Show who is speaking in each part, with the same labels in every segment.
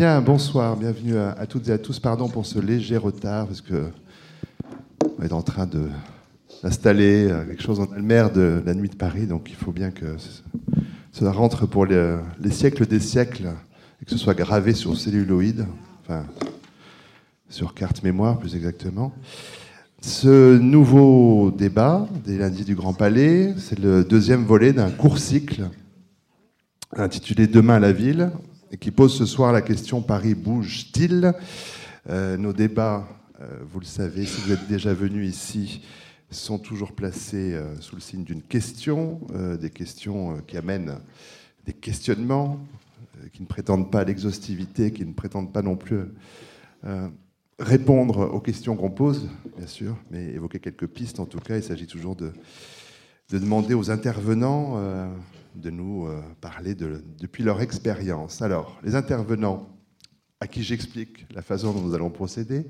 Speaker 1: Bien, bonsoir, bienvenue à, toutes et à tous. Pardon pour ce léger retard, parce que on est en train d'installer euh, quelque chose en mer de la nuit de Paris, donc il faut bien que cela rentre pour les, siècles des siècles et que ce soit gravé sur celluloïd, enfin sur carte mémoire plus exactement. Ce nouveau débat des lundis du Grand Palais, c'est le deuxième volet d'un court cycle intitulé Demain la ville, qui pose ce soir la question Paris bouge-t-il? Euh, Nos débats, euh, vous le savez, si vous êtes déjà venus ici, sont toujours placés euh, sous le signe d'une question, des questions qui amènent des questionnements, qui ne prétendent pas à l'exhaustivité, qui ne prétendent pas non plus répondre aux questions qu'on pose, bien sûr, mais évoquer quelques pistes en tout cas. Il s'agit toujours de demander aux intervenants de nous euh, parler de, depuis leur expérience. Alors, les intervenants à qui j'explique la façon dont nous allons procéder,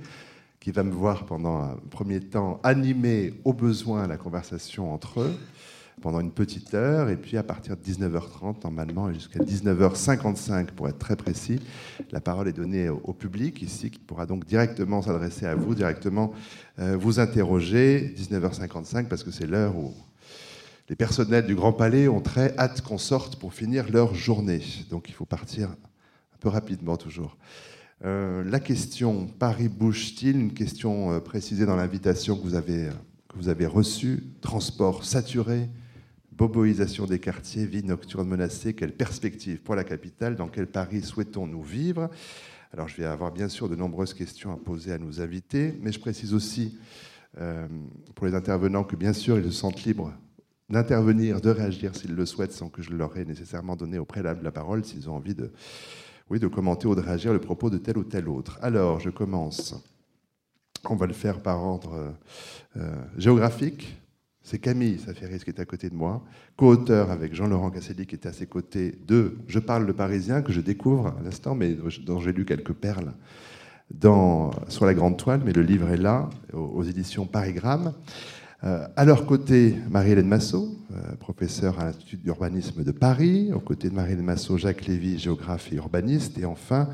Speaker 1: qui va me voir pendant un premier temps animer au besoin la conversation entre eux pendant une petite heure, et puis à partir de 19h30 normalement, et jusqu'à 19h55 pour être très précis, la parole est donnée au, public ici, qui pourra donc directement s'adresser à vous, directement euh, vous interroger, 19h55 parce que c'est l'heure où les personnels du Grand Palais ont très hâte qu'on sorte pour finir leur journée. Donc il faut partir un peu rapidement toujours. Euh, la question Paris bouge-t-il Une question euh, précisée dans l'invitation que vous avez, avez reçue. Transport saturé, boboisation des quartiers, vie nocturne menacée. Quelle perspective pour la capitale? Dans quel Paris souhaitons-nous vivre? Alors je vais avoir bien sûr de nombreuses questions à poser à nos invités, mais je précise aussi euh, pour les intervenants que bien sûr ils se sentent libres d'intervenir, de réagir s'ils le souhaitent, sans que je leur ai nécessairement donné au préalable la parole, s'ils ont envie de, commenter ou de réagir le propos de tel ou tel autre. Alors, je commence. On va le faire par ordre euh, euh, géographique. C'est Camille Saferis qui est à côté de moi, co-auteur avec Jean-Laurent Casselli qui est à ses côtés de Je parle le parisien, que je découvre à l'instant, mais dont j'ai lu quelques perles dans, sur la grande toile, mais le livre est là, aux, éditions Parigramme. Euh, à leur côté, Marie-Hélène Massot, euh, professeure à l'Institut d'urbanisme de Paris. Aux côtés de Marie-Hélène Massot, Jacques Lévy, géographe et urbaniste. Et enfin,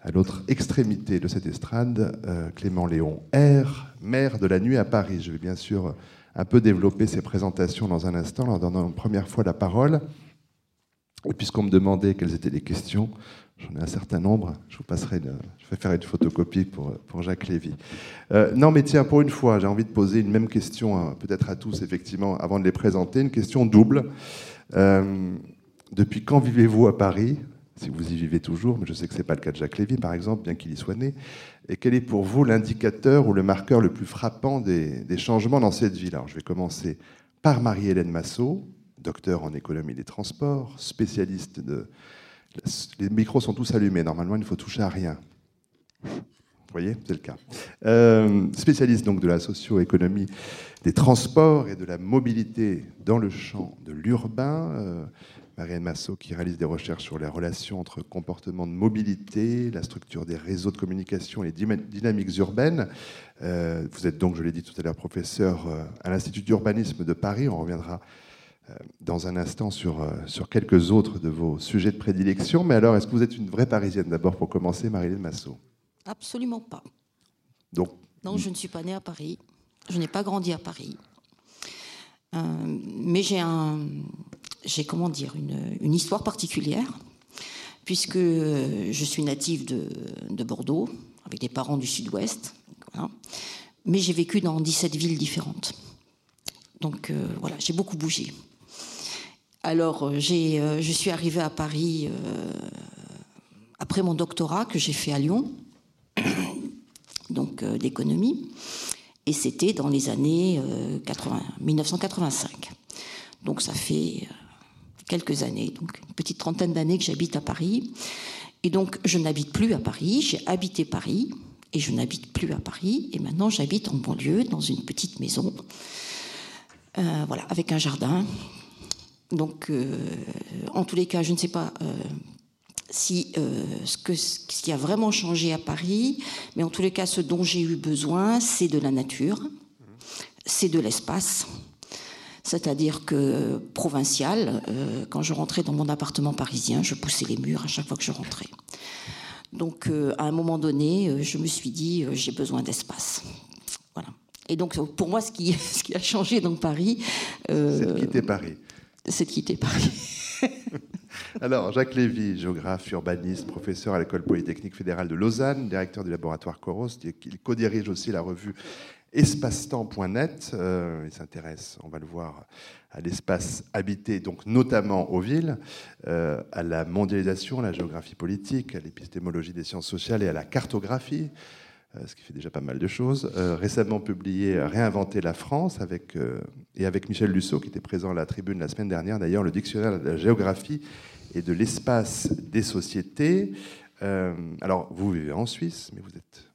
Speaker 1: à l'autre extrémité de cette estrade, euh, Clément Léon R, maire de la nuit à Paris. Je vais bien sûr un peu développer ces présentations dans un instant, en donnant une première fois la parole. Et puisqu'on me demandait quelles étaient les questions, J'en ai un certain nombre. Je vous passerai, je vais faire une photocopie pour, pour Jacques Lévy. Euh, non, mais tiens, pour une fois, j'ai envie de poser une même question, hein, peut-être à tous, effectivement, avant de les présenter, une question double. Euh, depuis quand vivez-vous à Paris? Si vous y vivez toujours, mais je sais que ce n'est pas le cas de Jacques Lévy, par exemple, bien qu'il y soit né. Et quel est pour vous l'indicateur ou le marqueur le plus frappant des, des changements dans cette ville? Alors, je vais commencer par Marie-Hélène Massot, docteur en économie des transports, spécialiste de les micros sont tous allumés. Normalement, il ne faut toucher à rien. Vous voyez, c'est le cas. Euh, spécialiste donc de la socio-économie des transports et de la mobilité dans le champ de l'urbain. Euh, Marianne Massot qui réalise des recherches sur les relations entre comportements de mobilité, la structure des réseaux de communication et les dynamiques urbaines. Euh, vous êtes donc, je l'ai dit tout à l'heure, professeur à l'Institut d'urbanisme de Paris. On reviendra euh, dans un instant sur, euh, sur quelques autres de vos sujets de prédilection. Mais alors, est-ce que vous êtes une vraie Parisienne d'abord pour commencer, Marilyn Massot?
Speaker 2: Absolument pas.
Speaker 1: Donc,
Speaker 2: non, je ne suis pas née à Paris. Je n'ai pas grandi à Paris. Euh, mais j'ai un, j'ai comment dire, une, une, histoire particulière, puisque je suis native de, de Bordeaux, avec des parents du Sud-Ouest. Mais j'ai vécu dans 17 villes différentes. Donc voilà, j'ai beaucoup bougé. Alors, euh, euh, je suis arrivée à Paris euh, après mon doctorat que j'ai fait à Lyon, donc d'économie, et c'était dans les années 1985. Donc, ça fait quelques années, donc une petite trentaine d'années que j'habite à Paris. Et donc, je n'habite plus à Paris, j'ai habité Paris, et je n'habite plus à Paris, et maintenant j'habite en banlieue, dans une petite maison, voilà, avec un jardin, donc, euh, en tous les cas, je ne sais pas euh, si euh, ce, qui a vraiment changé à Paris, mais en tous les cas, ce dont j'ai eu besoin, c'est de la nature, c'est de l'espace. C'est-à-dire que provincial, quand je rentrais dans mon appartement parisien, je poussais les murs à chaque fois que je rentrais. Donc, à un moment donné, je me suis dit, j'ai besoin d'espace. Voilà. Et donc, pour moi, ce qui, ce qui a changé dans Paris.
Speaker 1: c'est de quitter Paris.
Speaker 2: C'est de quitter Paris.
Speaker 1: Alors, Jacques Lévy, géographe, urbaniste, professeur à l'École polytechnique fédérale de Lausanne, directeur du laboratoire Coros, il co-dirige aussi la revue espacetemps.net. Euh, il s'intéresse, on va le voir, à l'espace habité, donc notamment aux villes, euh, à la mondialisation, à la géographie politique, à l'épistémologie des sciences sociales et à la cartographie. Euh, ce qui fait déjà pas mal de choses. Euh, récemment publié Réinventer la France avec, euh, et avec Michel Lusseau, qui était présent à la tribune la semaine dernière, d'ailleurs, le dictionnaire de la géographie et de l'espace des sociétés. alors, vous vivez en Suisse, mais vous êtes,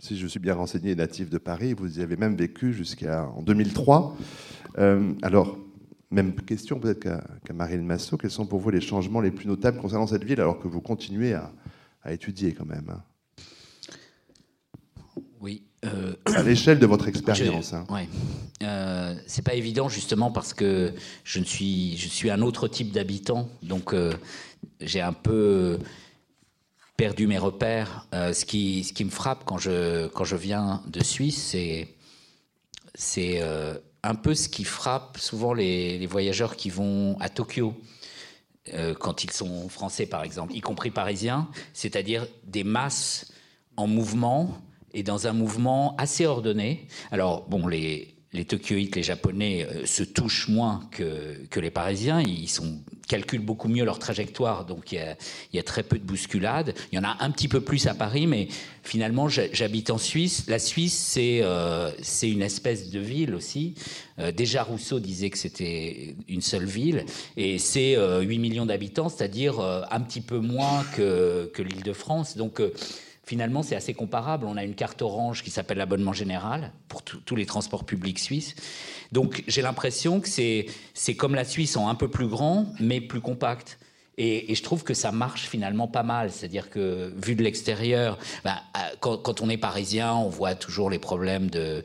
Speaker 1: si je suis bien renseigné, natif de Paris. Vous y avez même vécu jusqu'en 2003. alors, même question peut-être qu'à Marine Massot. Quels sont pour vous les changements les plus notables concernant cette ville, alors que vous continuez à, étudier quand même hein? Euh, à l'échelle de votre expérience. Hein.
Speaker 3: Oui. Euh, c'est pas évident justement parce que je ne suis, je suis un autre type d'habitant, donc euh, j'ai un peu perdu mes repères. Ce qui, ce qui me frappe quand je, quand je viens de Suisse, c'est, c'est un peu ce qui frappe souvent les, les voyageurs qui vont à Tokyo. quand ils sont français, par exemple, y compris parisiens, c'est-à-dire des masses en mouvement et dans un mouvement assez ordonné. Alors, bon, les, les Tokyoïtes, les Japonais, euh, se touchent moins que, que, les Parisiens. Ils calculent beaucoup mieux leur trajectoire, donc il y, a, très peu de bousculades. Il y en a un petit peu plus à Paris, mais finalement, j'habite en Suisse. La Suisse, c'est euh, une espèce de ville aussi. Euh, déjà, Rousseau disait que c'était une seule ville, et c'est 8 millions d'habitants, c'est-à-dire un petit peu moins que, que l'île de France. Donc, finalement, c'est assez comparable. On a une carte orange qui s'appelle l'abonnement général pour tous les transports publics suisses. Donc j'ai l'impression que c'est comme la Suisse en un peu plus grand, mais plus compact. Et, je trouve que ça marche finalement pas mal. C'est-à-dire que, vu de l'extérieur, ben, quand, on est parisien, on voit toujours les problèmes de,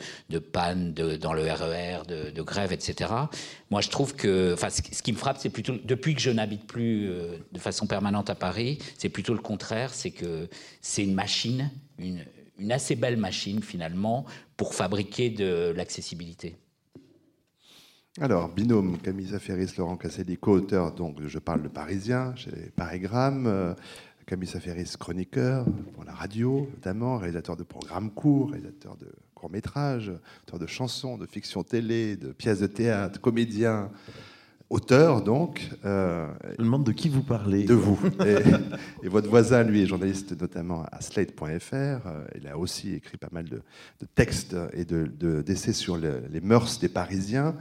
Speaker 3: panne dans le RER, e de, de, grève, etc. Moi, je trouve que. Enfin, ce, qui me frappe, c'est plutôt. Depuis que je n'habite plus euh, de façon permanente à Paris, c'est plutôt le contraire. C'est que c'est une machine, une assez belle machine finalement, pour fabriquer de l'accessibilité.
Speaker 1: Alors, binôme Camille Saferis, Laurent Casselli, co-auteur donc Je parle de Parisien chez Parigramme. Euh, Camille Saferis, chroniqueur pour la radio notamment, réalisateur de programmes courts, réalisateur de courts-métrages, auteur de chansons, de fiction télé, de pièces de théâtre, comédien, auteur donc.
Speaker 4: Euh, Je me demande de qui vous parlez.
Speaker 1: De vous. Et, votre voisin, lui, est journaliste notamment à slate.fr. Euh, il a aussi écrit pas mal de, textes et d'essais de, sur les mœurs des Parisiens.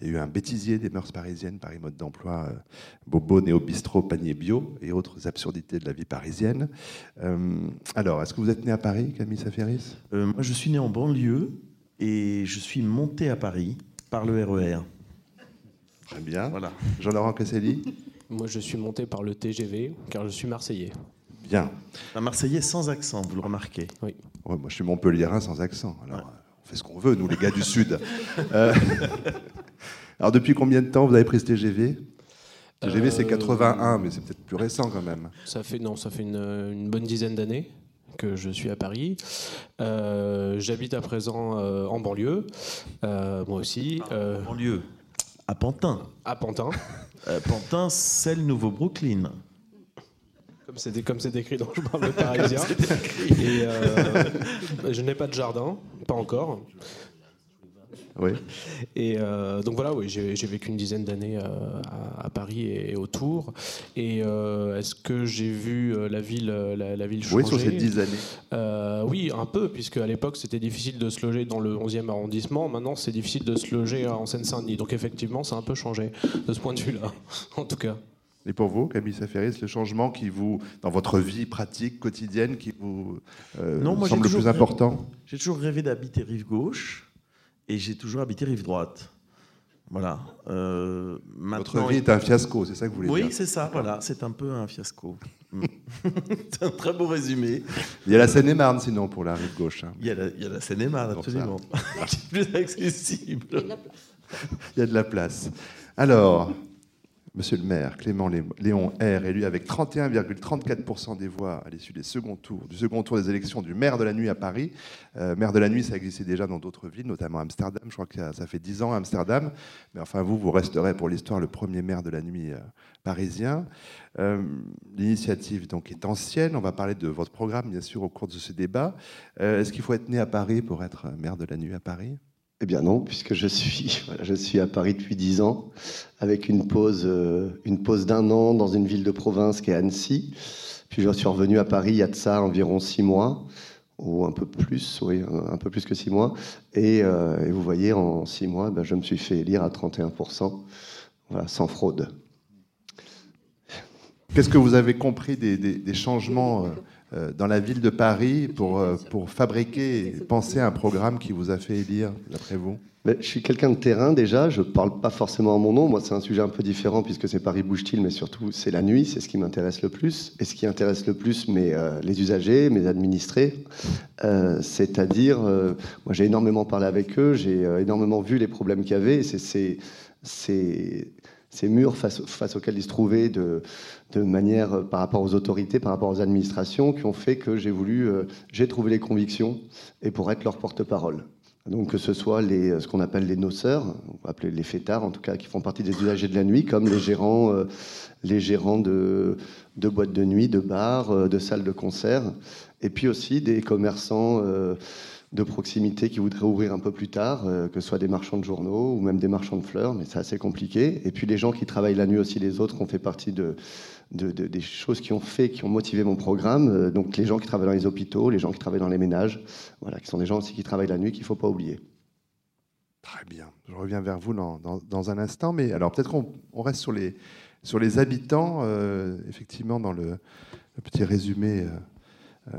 Speaker 1: Il y a eu un bêtisier des mœurs parisiennes, Paris mode d'emploi, euh, Bobo, Néo Bistrot, Panier Bio et autres absurdités de la vie parisienne. Euh, alors, est-ce que vous êtes né à Paris, Camille Saferis?
Speaker 4: Euh, Moi, je suis né en banlieue et je suis monté à Paris par le RER. E
Speaker 1: Très bien. Voilà. Jean-Laurent Casselli
Speaker 5: Moi, je suis monté par le TGV car je suis marseillais.
Speaker 1: Bien.
Speaker 4: Un marseillais sans accent, vous le remarquez
Speaker 5: Oui.
Speaker 1: moi, je suis montpelliérain sans accent. Alors, on fait ce qu'on veut, nous, les gars du Sud. Alors, depuis combien de temps vous avez pris ce TGV TGV, c'est 81, euh, mais c'est peut-être plus récent quand même.
Speaker 5: Ça fait, non, ça fait une, bonne dizaine d'années que je suis à Paris. Euh, j'habite à présent euh, en banlieue, moi aussi.
Speaker 4: En banlieue À Pantin
Speaker 5: À Pantin.
Speaker 4: Pantin, c'est le nouveau Brooklyn.
Speaker 5: Comme c'est comme c'est écrit dans Je parle de Parisien. Et je n'ai pas de jardin, pas encore.
Speaker 1: Oui.
Speaker 5: Et euh, donc voilà, oui, j'ai vécu une dizaine d'années euh, à, Paris et, autour. Et euh, est-ce que j'ai vu la ville, la, ville changer
Speaker 1: Oui, sur ces dix années.
Speaker 5: oui, un peu, puisque à l'époque c'était difficile de se loger dans le 11e arrondissement. Maintenant, c'est difficile de se loger en Seine-Saint-Denis. Donc effectivement, ça a un peu changé de ce point de vue-là, en tout cas.
Speaker 1: Et pour vous, Camille Saferis, le changement qui vous, dans votre vie pratique quotidienne, qui vous semble le plus important?
Speaker 4: J'ai toujours rêvé d'habiter rive gauche et j'ai toujours habité rive droite. Voilà.
Speaker 1: Euh, Votre vie est un fiasco, c'est ça que vous voulez
Speaker 4: dire
Speaker 1: Oui,
Speaker 4: c'est ça, voilà. C'est un peu un fiasco. c'est un très beau résumé.
Speaker 1: Il y a la Seine-et-Marne, sinon, pour la rive gauche. Hein.
Speaker 4: Il, y a la, il, y a la, Seine-et-Marne, absolument. qui est plus accessible.
Speaker 1: Il y a de la place. Alors, Monsieur le maire, Clément Léon R, élu avec 31,34% des voix à l'issue du second tour des élections du maire de la nuit à Paris. Euh, maire de la nuit, ça existait déjà dans d'autres villes, notamment Amsterdam. Je crois que ça, fait 10 ans à Amsterdam. Mais enfin, vous, vous resterez pour l'histoire le premier maire de la nuit euh, parisien. Euh, l'initiative donc est ancienne. On va parler de votre programme, bien sûr, au cours de ce débat. Est-ce qu'il faut être né à Paris pour être maire de la nuit à Paris?
Speaker 6: Eh bien non, puisque je suis, je suis à Paris depuis dix ans, avec une pause, euh, une pause d'un an dans une ville de province qui est Annecy. Puis je suis revenu à Paris il y a de ça environ six mois, ou un peu plus, oui, un peu plus que six mois. Et, euh, vous voyez, en six mois, ben, je me suis fait élire à 31%, voilà, sans fraude.
Speaker 1: Qu'est-ce que vous avez compris des, changements euh, dans la ville de Paris pour, euh, pour fabriquer penser un programme qui vous a fait élire, d'après vous
Speaker 6: je suis quelqu'un de terrain déjà, je ne parle pas forcément en mon nom. Moi, c'est un sujet un peu différent puisque c'est Paris bouge-t-il, mais surtout c'est la nuit, c'est ce qui m'intéresse le plus. Et ce qui intéresse le plus mes, euh, les usagers, mes administrés, c'est-à-dire, moi j'ai énormément parlé avec eux, j'ai énormément vu les problèmes qu'il y avait. C'est ces murs face, auxquels ils se trouvaient de, de, manière euh, par rapport aux autorités, par rapport aux administrations, qui ont fait que j'ai voulu, euh, j'ai trouvé les convictions et pour être leur porte-parole. Donc que ce soit les, euh, ce qu'on appelle les noceurs, on va appeler les fêtards en tout cas, qui font partie des usagers de la nuit, comme les gérants, les gérants de, de, boîtes de nuit, de bars, de salles de concert, et puis aussi des commerçants de proximité qui voudraient ouvrir un peu plus tard, euh, que ce soit des marchands de journaux ou même des marchands de fleurs, mais c'est assez compliqué. Et puis les gens qui travaillent la nuit aussi, les autres, ont fait partie de, des choses qui ont fait, qui ont motivé mon programme. Euh, donc les gens qui travaillent dans les hôpitaux, les gens qui travaillent dans les ménages, voilà, qui sont des gens aussi qui travaillent la nuit qu'il ne faut pas oublier.
Speaker 1: Très bien. Je reviens vers vous dans, dans, un instant, mais alors peut-être qu'on on reste sur les, sur les habitants, euh, effectivement, dans le, petit résumé. Euh,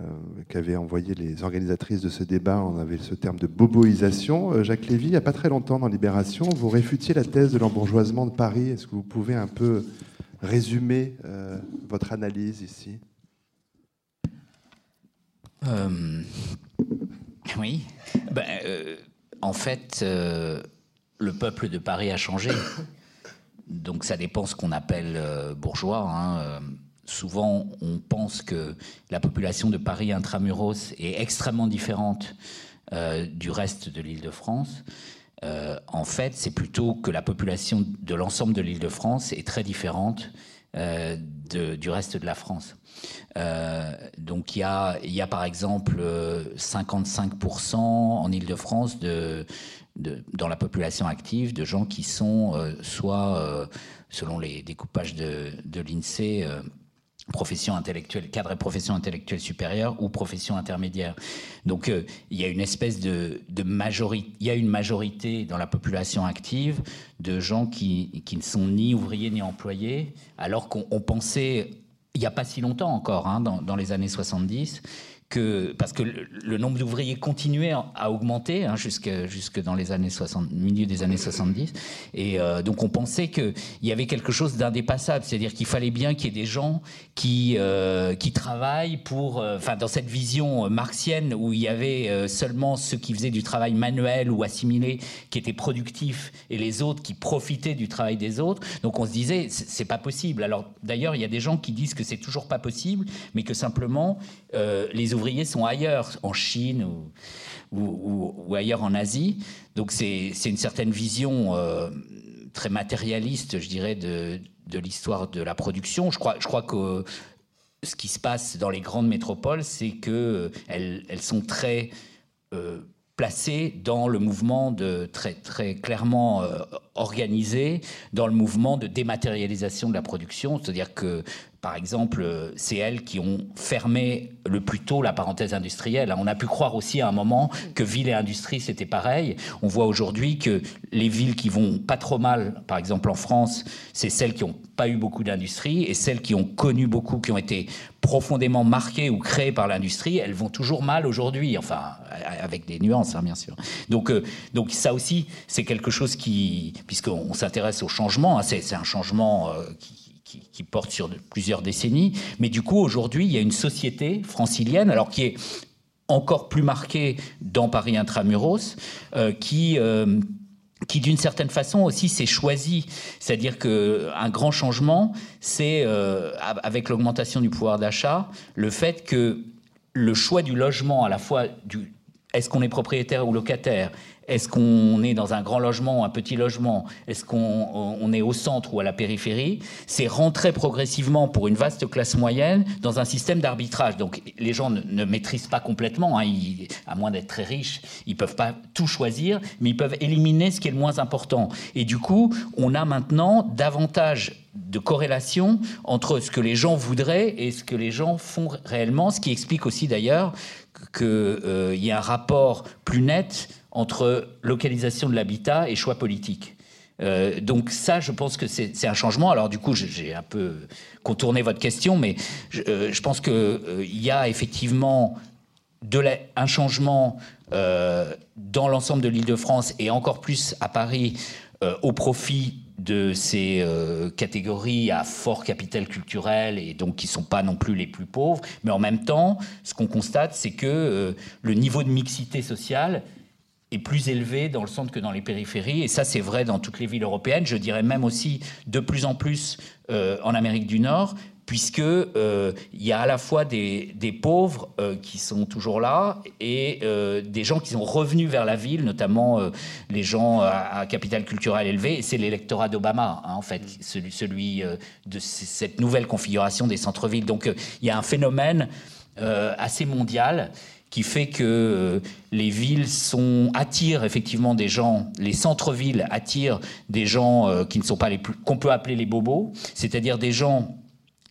Speaker 1: qu'avaient envoyé les organisatrices de ce débat, on avait ce terme de boboisation. Euh, Jacques Lévy, il n'y a pas très longtemps dans Libération, vous réfutiez la thèse de l'embourgeoisement de Paris. Est-ce que vous pouvez un peu résumer euh, votre analyse ici?
Speaker 3: Oui. Ben, en fait, le peuple de Paris a changé. Donc ça dépend ce qu'on appelle bourgeois. Hein, souvent on pense que la population de Paris intramuros est extrêmement différente euh, du reste de l'île de France. Euh, en fait, c'est plutôt que la population de l'ensemble de l'île de France est très différente euh, du reste de la France. donc il y a, par exemple 55% en île de France dans la population active de gens qui sont soit, selon les découpages de, de l'INSEE, profession intellectuelle, cadre et profession intellectuelle supérieure ou profession intermédiaire. Donc euh, il y a une espèce de, majorité, il y a une majorité dans la population active de gens qui, qui ne sont ni ouvriers ni employés, alors qu'on pensait, il n'y a pas si longtemps encore, hein, dans les années 70, parce que le, nombre d'ouvriers continuait à augmenter hein, jusque, dans les années 60, milieu des années 70. Et euh, donc on pensait qu'il y avait quelque chose d'indépassable, c'est-à-dire qu'il fallait bien qu'il y ait des gens qui, euh, travaillent pour, euh, enfin dans cette vision marxienne où il y avait seulement ceux qui faisaient du travail manuel ou assimilé qui étaient productifs et les autres qui profitaient du travail des autres. Donc on se disait c'est pas possible. Alors d'ailleurs il y a des gens qui disent que c'est toujours pas possible, mais que simplement les ouvriers sont ailleurs, en Chine ou, ailleurs en Asie. Donc c'est une certaine vision euh, très matérialiste, je dirais, de, l'histoire de la production. Je crois, que ce qui se passe dans les grandes métropoles, c'est qu'elles elles sont très... Euh, placées dans le mouvement de très clairement euh, organisé dans le mouvement de dématérialisation de la production, c'est-à-dire que par exemple, euh, c'est elles qui ont fermé le plus tôt la parenthèse industrielle. On a pu croire aussi à un moment que ville et industrie, c'était pareil. On voit aujourd'hui que les villes qui vont pas trop mal, par exemple en France, c'est celles qui n'ont pas eu beaucoup d'industrie, et celles qui ont connu beaucoup, qui ont été profondément marquées ou créées par l'industrie, elles vont toujours mal aujourd'hui, enfin, avec des nuances, hein, bien sûr. Donc, euh, donc ça aussi, c'est quelque chose qui, puisqu'on s'intéresse au changement, hein, c'est un changement euh, qui qui, porte sur plusieurs décennies. Mais du coup, aujourd'hui, il y a une société francilienne, alors qui est encore plus marquée dans Paris intramuros, euh, qui, euh, qui d'une certaine façon aussi s'est choisi. C'est-à-dire qu'un grand changement, c'est, euh, avec l'augmentation du pouvoir d'achat, le fait que le choix du logement, à la fois du est-ce qu'on est propriétaire ou locataire est-ce qu'on est dans un grand logement un petit logement? Est-ce qu'on est au centre ou à la périphérie? C'est rentrer progressivement pour une vaste classe moyenne dans un système d'arbitrage. Donc les gens ne, maîtrisent pas complètement, hein, à moins d'être très riches, ils peuvent pas tout choisir, mais ils peuvent éliminer ce qui est le moins important. Et du coup, on a maintenant davantage de corrélation entre ce que les gens voudraient et ce que les gens font réellement, ce qui explique aussi d'ailleurs qu'il euh, y a un rapport plus net entre localisation de l'habitat et choix politique. Euh, donc ça, je pense que c'est un changement. Alors du coup, j'ai un peu contourné votre question, mais je, euh, pense qu'il euh, y a effectivement un changement dans l'ensemble de l'Île-de-France et encore plus à Paris au profit de ces catégories à fort capital culturel et donc qui ne sont pas non plus les plus pauvres. Mais en même temps, ce qu'on constate, c'est que le niveau de mixité sociale est plus élevé dans le centre que dans les périphéries. Et ça, c'est vrai dans toutes les villes européennes. Je dirais même aussi de plus en plus euh, en Amérique du Nord, puisque euh, il y a à la fois des, pauvres euh, qui sont toujours là et des gens qui sont revenus vers la ville, notamment les gens à, capital culturel élevé. Et c'est l'électorat d'Obama, hein, en fait, celui, celui de cette nouvelle configuration des centres-villes. Donc il y a un phénomène assez mondial qui fait que euh, les villes sont, attirent effectivement des gens, les centres-villes attirent des gens euh, qui ne sont pas les plus, qu'on peut appeler les bobos, c'est-à-dire des gens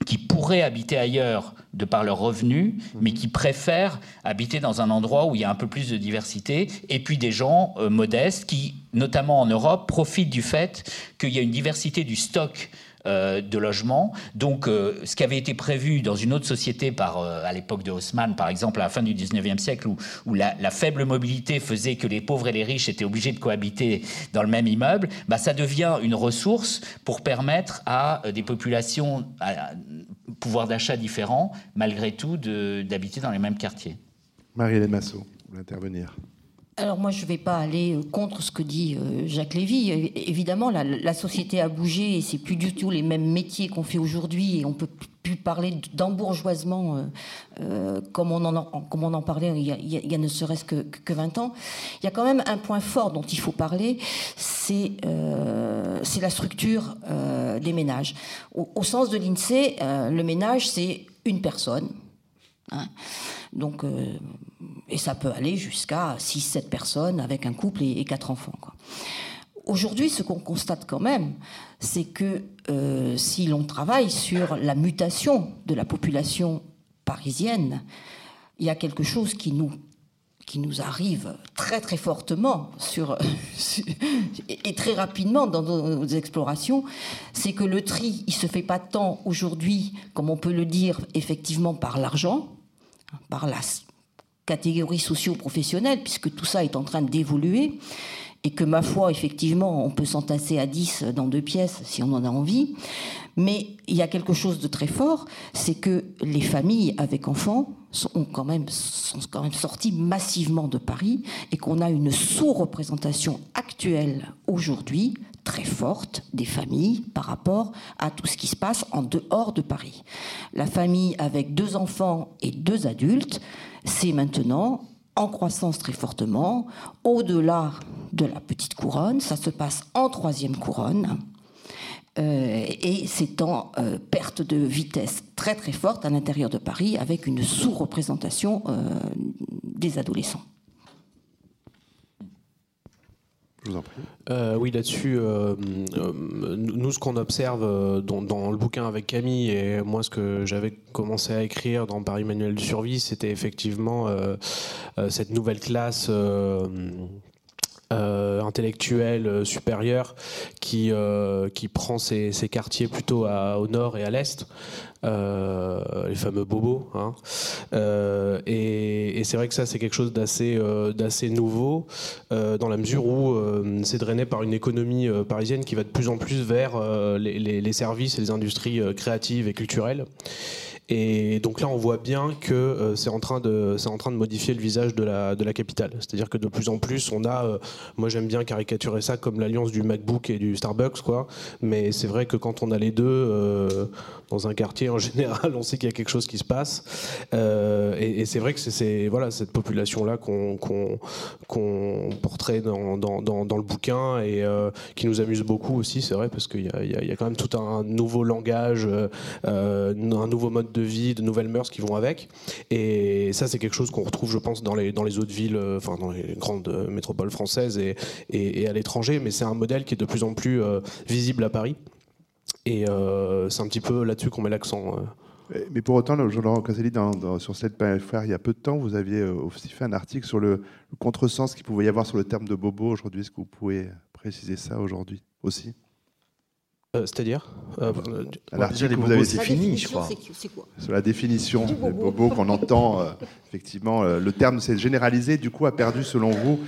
Speaker 3: qui pourraient habiter ailleurs de par leurs revenus, mhm. mais qui préfèrent habiter dans un endroit où il y a un peu plus de diversité, et puis des gens euh, modestes qui, notamment en Europe, profitent du fait qu'il y a une diversité du stock euh, de logement. Donc, euh, ce qui avait été prévu dans une autre société par, euh, à l'époque de Haussmann, par exemple, à la fin du 19e siècle, où, où la, faible mobilité faisait que les pauvres et les riches étaient obligés de cohabiter dans le même immeuble, bah, ça devient une ressource pour permettre à des populations à pouvoir d'achat différents, malgré tout, d'habiter dans les mêmes quartiers.
Speaker 1: Marie-Hélène Massot, vous voulez intervenir?
Speaker 2: Alors moi, je ne vais pas aller euh, contre ce que dit euh, Jacques Lévy. Évidemment, la, société a bougé et c'est plus du tout les mêmes métiers qu'on fait aujourd'hui et on peut plus parler d'embourgeoisement euh, comme, on en, comme on en parlait il y a, ne serait-ce que, que, 20 ans. Il y a quand même un point fort dont il faut parler, c'est la structure des ménages. Au, sens de l'INSEE, le ménage, c'est une personne. Hein. Donc, et ça peut aller jusqu'à 6-7 personnes avec un couple et, 4 enfants. Aujourd'hui, ce qu'on constate quand même, c'est que euh, si l'on travaille sur la mutation de la population parisienne, il y a quelque chose qui nous qui nous arrive très très fortement et très rapidement dans nos explorations, c'est que le tri, il se fait pas tant aujourd'hui, comme on peut le dire effectivement par l'argent, par la catégories socio-professionnelles, puisque tout ça est en train d'évoluer, et que ma foi, effectivement, on peut s'entasser à 10 dans deux pièces si on en a envie. Mais il y a quelque chose de très fort, c'est que les familles avec enfants sont quand même, sont quand même sorties massivement de Paris et qu'on a une sous-représentation actuelle aujourd'hui très forte des familles par rapport à tout ce qui se passe en dehors de Paris. La famille avec deux enfants et deux adultes, c'est maintenant en croissance très fortement, au-delà de la petite couronne, ça se passe en troisième couronne. Euh, et c'est en euh, perte de vitesse très très forte à l'intérieur de Paris avec une sous-représentation euh, des adolescents.
Speaker 5: Euh, oui, là-dessus, euh, euh, nous, ce qu'on observe dans, le bouquin avec Camille et moi, ce que j'avais commencé à écrire dans Paris Manuel de survie, c'était effectivement cette nouvelle classe. Intellectuelle supérieure qui, qui prend ses, quartiers plutôt au nord et à l'est, euh, les fameux bobos. Hein. Euh, et, c'est vrai que ça, c'est quelque chose d'assez euh, d'assez nouveau, dans la mesure où c'est drainé par une économie parisienne qui va de plus en plus vers les, les, services et les industries créatives et culturelles. Et donc là, on voit bien que c'est en train de en train de modifier le visage de la de la capitale. C'est-à-dire que de plus en plus, on a, moi j'aime bien caricaturer ça comme l'alliance du MacBook et du Starbucks, quoi. Mais c'est vrai que quand on a les deux dans un quartier en général, on sait qu'il y a quelque chose qui se passe. et, c'est vrai que c'est voilà cette population là qu'on qu'on portrait dans, dans, dans, le bouquin et qui nous amuse beaucoup aussi, c'est vrai, parce qu'il y, y, a quand même tout un nouveau langage, euh, un nouveau mode de vie, de nouvelles mœurs qui vont avec. Et ça, c'est quelque chose qu'on retrouve, je pense, dans les, autres villes, euh, enfin dans les grandes métropoles françaises et, à l'étranger. Mais c'est un modèle qui est de plus en plus euh, visible à Paris. Et c'est un petit peu là-dessus qu'on met l'accent.
Speaker 1: Mais pour autant, Jean-Laurent Caselli, dans, sur cette frère, il y a peu de temps, vous aviez aussi fait un article sur le, le contresens qu'il pouvait y avoir sur le terme de bobo aujourd'hui. Est-ce que vous pouvez préciser ça aujourd'hui aussi?
Speaker 5: euh, c'est-à-dire
Speaker 1: euh, L'article que vous avez, c'est fini, je crois. C'est quoi Sur la définition des bobos qu'on entend, euh, effectivement, le terme s'est généralisé, du coup, a perdu, selon vous,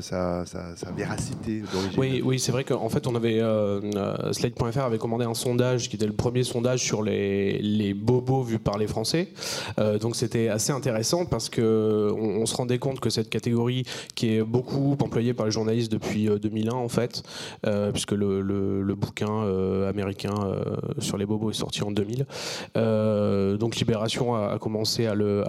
Speaker 1: sa, véracité d'origine.
Speaker 5: Oui, oui c'est vrai qu'en fait, on avait Slide.fr avait commandé un sondage qui était le premier sondage sur les, les bobos vus par les Français. donc, c'était assez intéressant parce que on, se rendait compte que cette catégorie, qui est beaucoup employée par les journalistes depuis 2001, en fait, puisque le, le bouquin euh, américain euh, sur les bobos est sorti en 2000. Euh, donc Libération a, commencé à le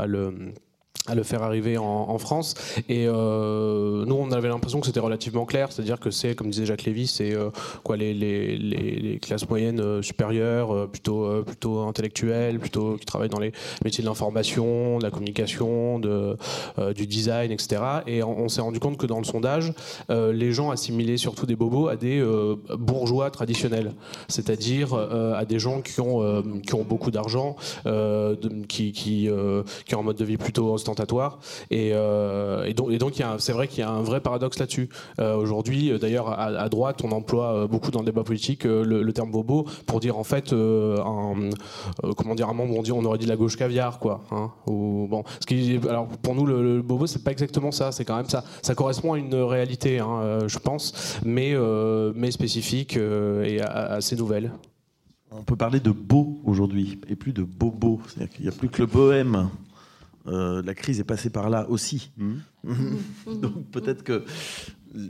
Speaker 5: à le faire arriver en, France. Et euh, nous, on avait l'impression que c'était relativement clair, c'est-à-dire que c'est, comme disait Jacques Lévy, c'est euh, quoi les, les, les, classes moyennes euh, supérieures, plutôt plutôt intellectuelles, plutôt qui travaillent dans les métiers de l'information, de la communication, de, du design, etc. Et on, s'est rendu compte que dans le sondage, les gens assimilaient surtout des bobos à des bourgeois traditionnels, c'est-à-dire à des gens qui ont qui ont beaucoup d'argent, qui qui, qui ont un mode de vie plutôt. Et, euh, et donc, c'est vrai qu'il y a un vrai paradoxe là-dessus. Euh, aujourd'hui, d'ailleurs, à, droite, on emploie euh, beaucoup dans le débat politique le, terme bobo pour dire en fait, un, comment dire, un membre, on dit, on aurait dit la gauche caviar, quoi. Hein, pour nous, le, bobo, c'est pas exactement ça. C'est quand même ça. Ça correspond à une réalité, hein, je pense, mais, spécifique et assez nouvelle.
Speaker 4: On peut parler de beau aujourd'hui et plus de bobo. C'est-à-dire n'y a plus que le bohème. Euh, la crise est passée par là aussi. Mmh. Donc peut-être que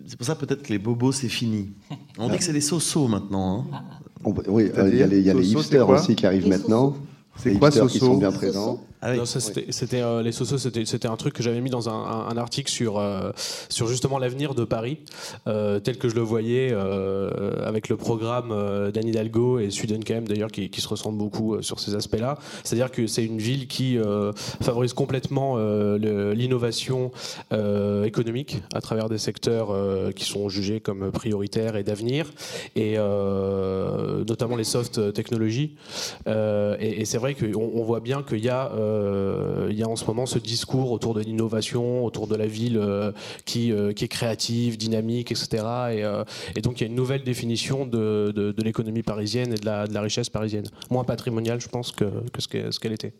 Speaker 4: c'est pour ça peut-être que les bobos c'est fini. On dit que c'est des sosos maintenant. Hein.
Speaker 6: oui, il y a les, hipsters aussi qui arrivent maintenant.
Speaker 1: C'est quoi
Speaker 6: qui sont bien présents
Speaker 5: ah c'était euh, les socios, c'était un truc que j'avais mis dans un, article sur euh, sur justement l'avenir de Paris euh, tel que je le voyais avec le programme d'Anne Hidalgo et Sudenkheim d'ailleurs qui, qui, se ressemblent beaucoup sur ces aspects-là. C'est-à-dire que c'est une ville qui favorise complètement l'innovation économique à travers des secteurs qui sont jugés comme prioritaires et d'avenir et notamment les soft technologies. et, et c'est vrai qu'on on voit bien qu'il y a euh, il y a en ce moment ce discours autour de l'innovation, autour de la ville euh, qui, euh, qui, est créative, dynamique, etc. Et, donc il y a une nouvelle définition de, de, l'économie parisienne et de la, de la, richesse parisienne, moins patrimoniale, je pense, que, que ce qu'elle était.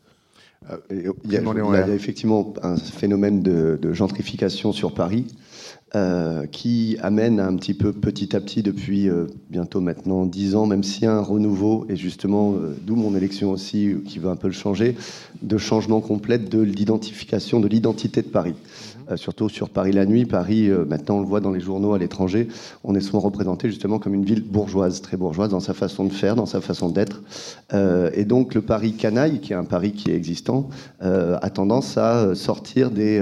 Speaker 6: Il y, a, effectivement un phénomène de, de gentrification sur Paris. Euh, qui amène un petit peu petit à petit depuis euh, bientôt maintenant dix ans, même si un renouveau, et justement euh, d'où mon élection aussi, qui veut un peu le changer, de changement complet de l'identification, de l'identité de Paris. Euh, surtout sur Paris la nuit. Paris, maintenant on le voit dans les journaux à l'étranger, on est souvent représenté justement comme une ville bourgeoise, très bourgeoise dans sa façon de faire, dans sa façon d'être. Et donc le Paris canaille, qui est un Paris qui est existant, a tendance à sortir des,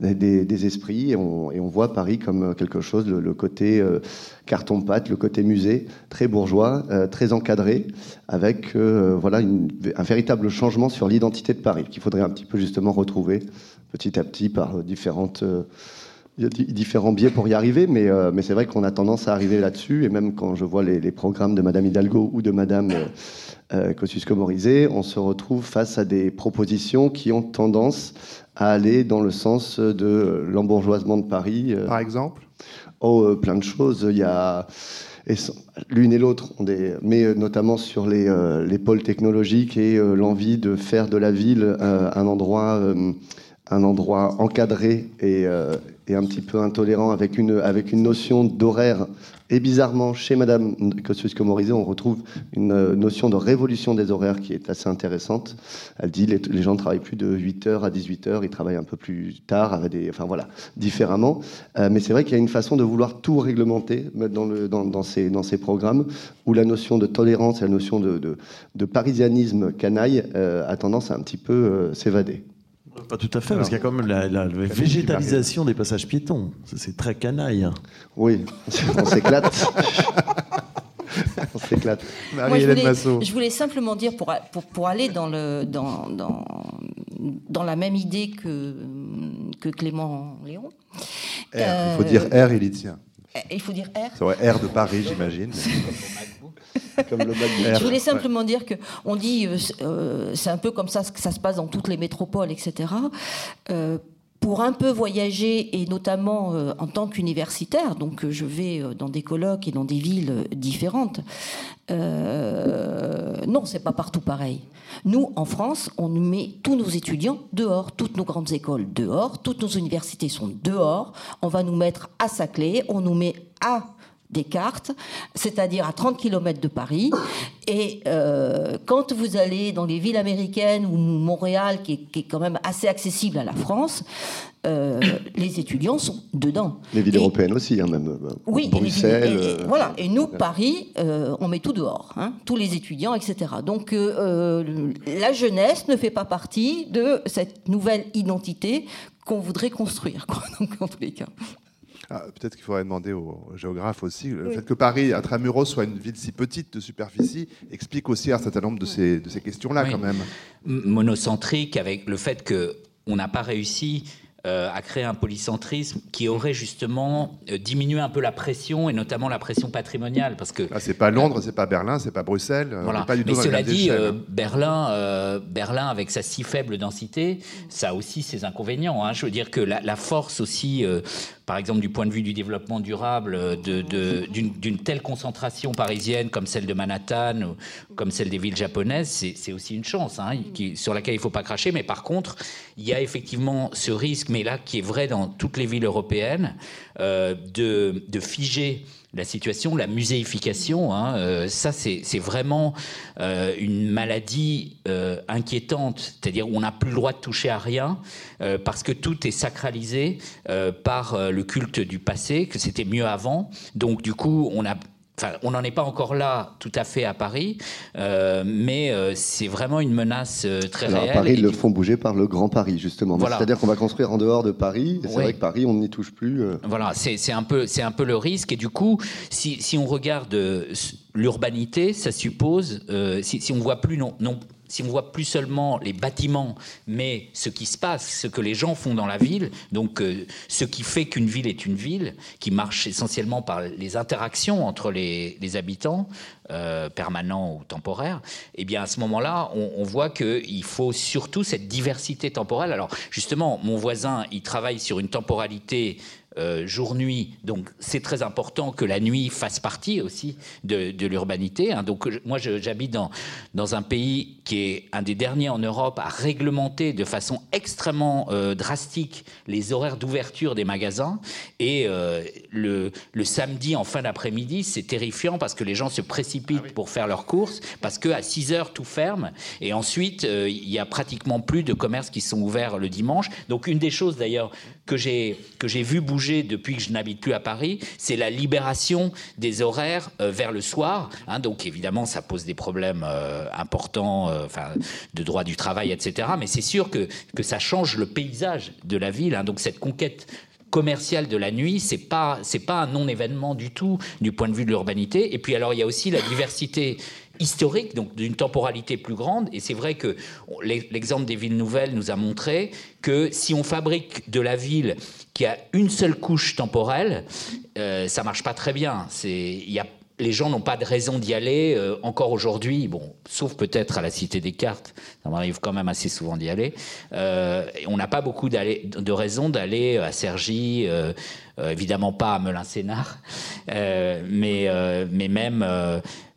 Speaker 6: des, esprits et on, voit Paris comme quelque chose, le, côté carton-pâte, le côté musée, très bourgeois, très encadré, avec voilà un véritable changement sur l'identité de Paris qu'il faudrait un petit peu justement retrouver petit à petit par différentes, euh, différents biais pour y arriver, mais, euh, mais c'est vrai qu'on a tendance à arriver là-dessus, et même quand je vois les, programmes de Madame Hidalgo ou de Madame euh, Kosciusko-Morizet, on se retrouve face à des propositions qui ont tendance à aller dans le sens de l'embourgeoisement de Paris.
Speaker 1: Par exemple?
Speaker 6: Oh, plein de choses. Il y a l'une et l'autre, mais notamment sur les, les pôles technologiques et l'envie de faire de la ville un endroit un endroit encadré et, euh, et, un petit peu intolérant avec une, avec une notion d'horaire. Et bizarrement, chez Madame Kosciusko-Morizet, on retrouve une euh, notion de révolution des horaires qui est assez intéressante. Elle dit les, les gens ne travaillent plus de 8h à 18h, ils travaillent un peu plus tard, enfin voilà, différemment. Euh, mais c'est vrai qu'il y a une façon de vouloir tout réglementer dans, ces, dans ces programmes où la notion de tolérance et la notion de, de, de parisianisme canaille a tendance à un petit peu s'évader.
Speaker 4: Pas tout à fait, parce qu'il y a quand même la, la, la végétalisation des passages piétons. C'est très canaille.
Speaker 6: Oui, on s'éclate. on s'éclate.
Speaker 2: Je, voulais, je voulais simplement dire, pour, pour, pour aller dans, le, dans, dans, dans, la même idée que, que Clément Léon.
Speaker 1: R, euh, il faut dire R, il y tient.
Speaker 2: Il faut dire R
Speaker 1: C'est vrai, R de Paris, j'imagine.
Speaker 2: Comme le Je voulais simplement dire que on dit, euh, euh, c'est un peu comme ça que ça se passe dans toutes les métropoles, etc. Euh, pour un peu voyager et notamment euh, en tant qu'universitaire, donc je vais dans des colloques et dans des villes différentes. Euh, non, c'est pas partout pareil. Nous, en France, on met tous nos étudiants dehors, toutes nos grandes écoles dehors, toutes nos universités sont dehors. On va nous mettre à Saclay, on nous met à des cartes, c'est-à-dire à 30 km de Paris. Et euh, quand vous allez dans les villes américaines ou Montréal, qui est, qui est quand même assez accessible à la France, euh, les étudiants sont dedans.
Speaker 6: Les villes et, européennes aussi, hein, même. Euh,
Speaker 2: oui,
Speaker 6: Bruxelles.
Speaker 2: Et, et, et, voilà. Et nous, Paris, euh, on met tout dehors, hein, tous les étudiants, etc. Donc euh, la jeunesse ne fait pas partie de cette nouvelle identité qu'on voudrait construire, quoi, donc, en tous les cas.
Speaker 1: Ah, Peut-être qu'il faudrait demander aux géographes aussi. Le oui. fait que Paris, intramuros, soit une ville si petite de superficie explique aussi un certain nombre de ces, de ces questions-là,
Speaker 3: oui.
Speaker 1: quand même.
Speaker 3: Monocentrique, avec le fait qu'on n'a pas réussi euh, à créer un polycentrisme qui aurait justement euh, diminué un peu la pression et notamment la pression patrimoniale parce que
Speaker 1: ah, c'est pas Londres, c'est pas Berlin, c'est pas Bruxelles.
Speaker 3: Voilà.
Speaker 1: Pas du
Speaker 3: Mais
Speaker 1: tout
Speaker 3: cela dit, euh, Berlin, euh, Berlin avec sa si faible densité, ça a aussi ses inconvénients. Hein. Je veux dire que la, la force aussi euh, par exemple du point de vue du développement durable, d'une de, de, telle concentration parisienne comme celle de Manhattan, ou comme celle des villes japonaises, c'est aussi une chance hein, sur laquelle il ne faut pas cracher. Mais par contre, il y a effectivement ce risque, mais là qui est vrai dans toutes les villes européennes, euh, de figer la situation, la muséification, hein, euh, ça c'est vraiment euh, une maladie euh, inquiétante, c'est-à-dire on n'a plus le droit de toucher à rien parce que tout est sacralisé par le culte du passé, que c'était mieux avant. Donc du coup on a Enfin, on n'en est pas encore là tout à fait à Paris, euh, mais euh, c'est vraiment une menace euh, très
Speaker 6: Alors,
Speaker 3: réelle.
Speaker 6: À Paris, ils le font bouger par le Grand Paris, justement.
Speaker 3: Voilà.
Speaker 6: C'est-à-dire qu'on va construire en dehors de Paris. C'est oui. vrai que Paris, on n'y touche plus.
Speaker 3: Voilà, c'est un, peu, un peu le risque. Et du coup, si, si on regarde l'urbanité, ça suppose, si, si on voit plus non, non si on voit plus seulement les bâtiments, mais ce qui se passe, ce que les gens font dans la ville, donc euh, ce qui fait qu'une ville est une ville, qui marche essentiellement par les interactions entre les, habitants, euh, permanents ou temporaires, eh bien à ce moment-là, on, on voit qu'il faut surtout cette diversité temporelle. Alors justement, mon voisin, il travaille sur une temporalité euh, jour-nuit. Donc c'est très important que la nuit fasse partie aussi de, de l'urbanité. Hein. Donc moi j'habite dans, dans un pays qui est un des derniers en Europe à réglementer de façon extrêmement euh, drastique les horaires d'ouverture des magasins. Et euh, le, le, samedi en fin d'après-midi, c'est terrifiant parce que les gens se précipitent ah oui. pour faire leurs courses, parce qu'à 6 heures tout ferme. Et ensuite, il y a pratiquement plus de commerces qui sont ouverts le dimanche. Donc une des choses d'ailleurs que j'ai vu bouger depuis que je n'habite plus à Paris, c'est la libération des horaires euh, vers le soir. Hein, donc évidemment, ça pose des problèmes euh, importants, euh, enfin de droit du travail, etc. Mais c'est sûr que, que ça change le paysage de la ville. Hein, donc cette conquête commerciale de la nuit, c'est pas c'est pas un non-événement du tout du point de vue de l'urbanité. Et puis alors il y a aussi la diversité historique, donc d'une temporalité plus grande. Et c'est vrai que l'exemple des villes nouvelles nous a montré que si on fabrique de la ville qui a une seule couche temporelle, euh, ça marche pas très bien. Il y a les gens n'ont pas de raison d'y aller euh, encore aujourd'hui, bon, sauf peut-être à la Cité des Cartes, ça m'arrive quand même assez souvent d'y aller. Euh, on n'a pas beaucoup de raisons d'aller à Cergy, euh, évidemment pas à Melun-Sénard, mais, mais même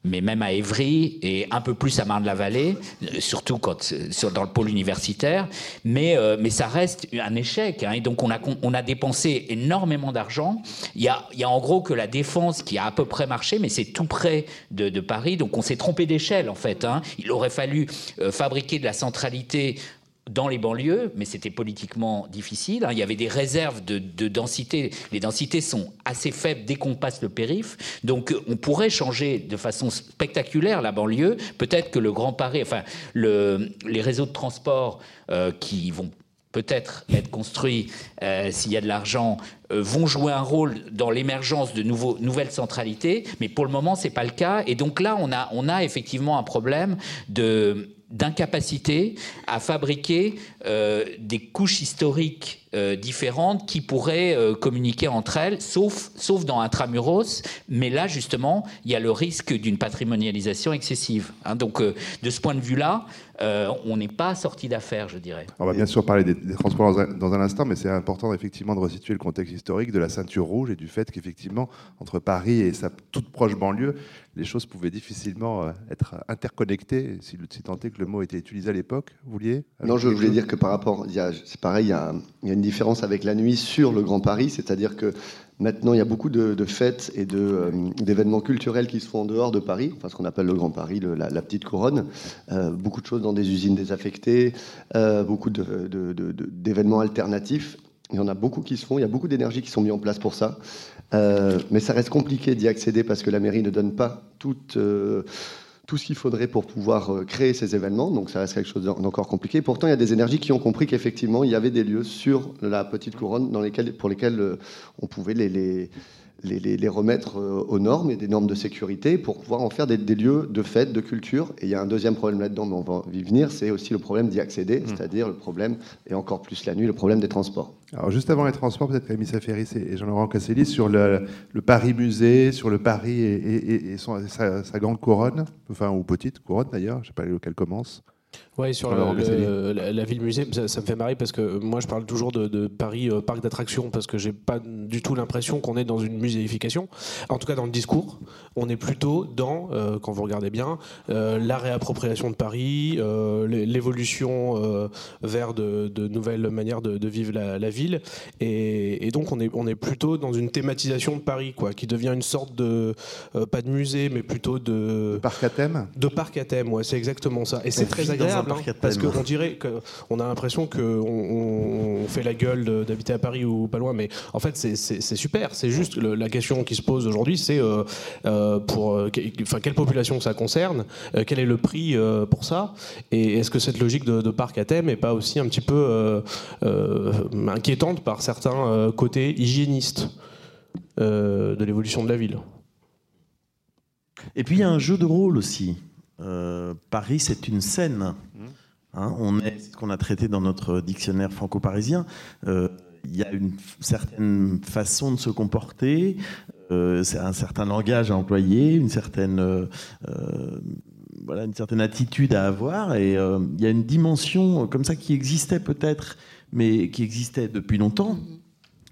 Speaker 3: mais même à Évry et un peu plus à Marne-la-Vallée, euh, surtout quand, dans le pôle universitaire. Mais, mais ça reste un échec. Hein. et donc on a, on a dépensé énormément d'argent. Il y a, y a en gros que la défense qui a à peu près marché, mais c'est tout près de, de, Paris. Donc on s'est trompé d'échelle en fait. Hein. Il aurait fallu fabriquer de la centralité dans les banlieues, mais c'était politiquement difficile. Hein. Il y avait des réserves de, densité. Les densités sont assez faibles dès qu'on passe le périph. Donc on pourrait changer de façon spectaculaire la banlieue. Peut-être que le Grand Paris, enfin les réseaux de transport euh, qui vont peut-être être construits euh, s'il y a de l'argent, euh, vont jouer un rôle dans l'émergence de nouvelles centralités, mais pour le moment, ce n'est pas le cas. Et donc là, on a effectivement un problème de d'incapacité à fabriquer euh, des couches historiques euh, différentes qui pourraient euh, communiquer entre elles, sauf, sauf dans Intramuros. Mais là, justement, il y a le risque d'une patrimonialisation excessive. Hein. donc, de ce point de vue-là, on n'est pas sorti d'affaire, je dirais.
Speaker 1: On va bien sûr parler des, transports dans un, instant, mais c'est important effectivement de resituer le contexte historique de la ceinture rouge et du fait qu'effectivement, entre Paris et sa toute proche banlieue, les choses pouvaient difficilement être interconnectées, si, tant est que le mot était utilisé à l'époque. Vous vouliez
Speaker 6: Non, je voulais dire que par rapport, c'est pareil, il y, a, une différence avec la nuit sur le Grand Paris, c'est-à-dire que maintenant il y a beaucoup de, fêtes et euh, d'événements culturels qui se font en dehors de Paris, enfin ce qu'on appelle le Grand Paris, la, petite couronne, euh, beaucoup de choses dans des usines désaffectées, euh, beaucoup d'événements alternatifs. Il y en a beaucoup qui se font, il y a beaucoup d'énergie qui sont mis en place pour ça. Mais ça reste compliqué d'y accéder parce que la mairie ne donne pas tout ce qu'il faudrait pour pouvoir euh, créer ces événements. Donc ça reste quelque chose d'encore compliqué. Pourtant, il y a des énergies qui ont compris qu'effectivement, il y avait des lieux sur la petite couronne dans lesquels, pour lesquels euh, on pouvait les les, les, remettre euh, aux normes et des normes de sécurité pour pouvoir en faire des, lieux de fête, de culture. Et il y a un deuxième problème là-dedans, mais on va y venir, c'est aussi le problème d'y accéder, mmh. c'est-à-dire le problème, et encore plus la nuit, le problème des transports.
Speaker 1: Alors juste avant les transports, peut-être Rémi Saferis et Jean-Laurent Casselli, sur le, Paris Musée, sur le Paris et, sa, sa, grande couronne, enfin, ou petite couronne d'ailleurs, je ne sais pas lequel commence.
Speaker 5: Oui, sur la, ville musée, ça, me fait marrer parce que moi je parle toujours de, Paris euh, parc d'attractions parce que j'ai pas du tout l'impression qu'on est dans une muséification. En tout cas, dans le discours, on est plutôt dans, euh, quand vous regardez bien, euh, la réappropriation de Paris, l'évolution vers de, nouvelles manières de, vivre la, ville, et, donc on est, on est plutôt dans une thématisation de Paris, quoi, qui devient une sorte de pas de musée, mais plutôt de,
Speaker 1: parc à thème.
Speaker 5: De parc à thème, ouais, c'est exactement ça, et c'est très agréable parce qu'on dirait qu'on a l'impression qu'on on fait la gueule d'habiter à Paris ou pas loin, mais en fait c'est super. C'est juste la question qui se pose aujourd'hui, c'est euh, euh, pour, euh, enfin quelle population ça concerne, quel est le prix pour ça, et est-ce que cette logique de, parc à thème n'est pas aussi un petit peu inquiétante par certains côtés hygiénistes de l'évolution de la ville?
Speaker 4: Et puis il y a un jeu de rôle aussi. Euh, Paris, c'est une scène. Hein, on est ce qu'on a traité dans notre dictionnaire franco-parisien. Euh, il y a une certaine façon de se comporter, euh, c'est un certain langage à employer, une certaine, voilà, une certaine attitude à avoir. Et il y a une dimension comme ça qui existait peut-être, mais qui existait depuis longtemps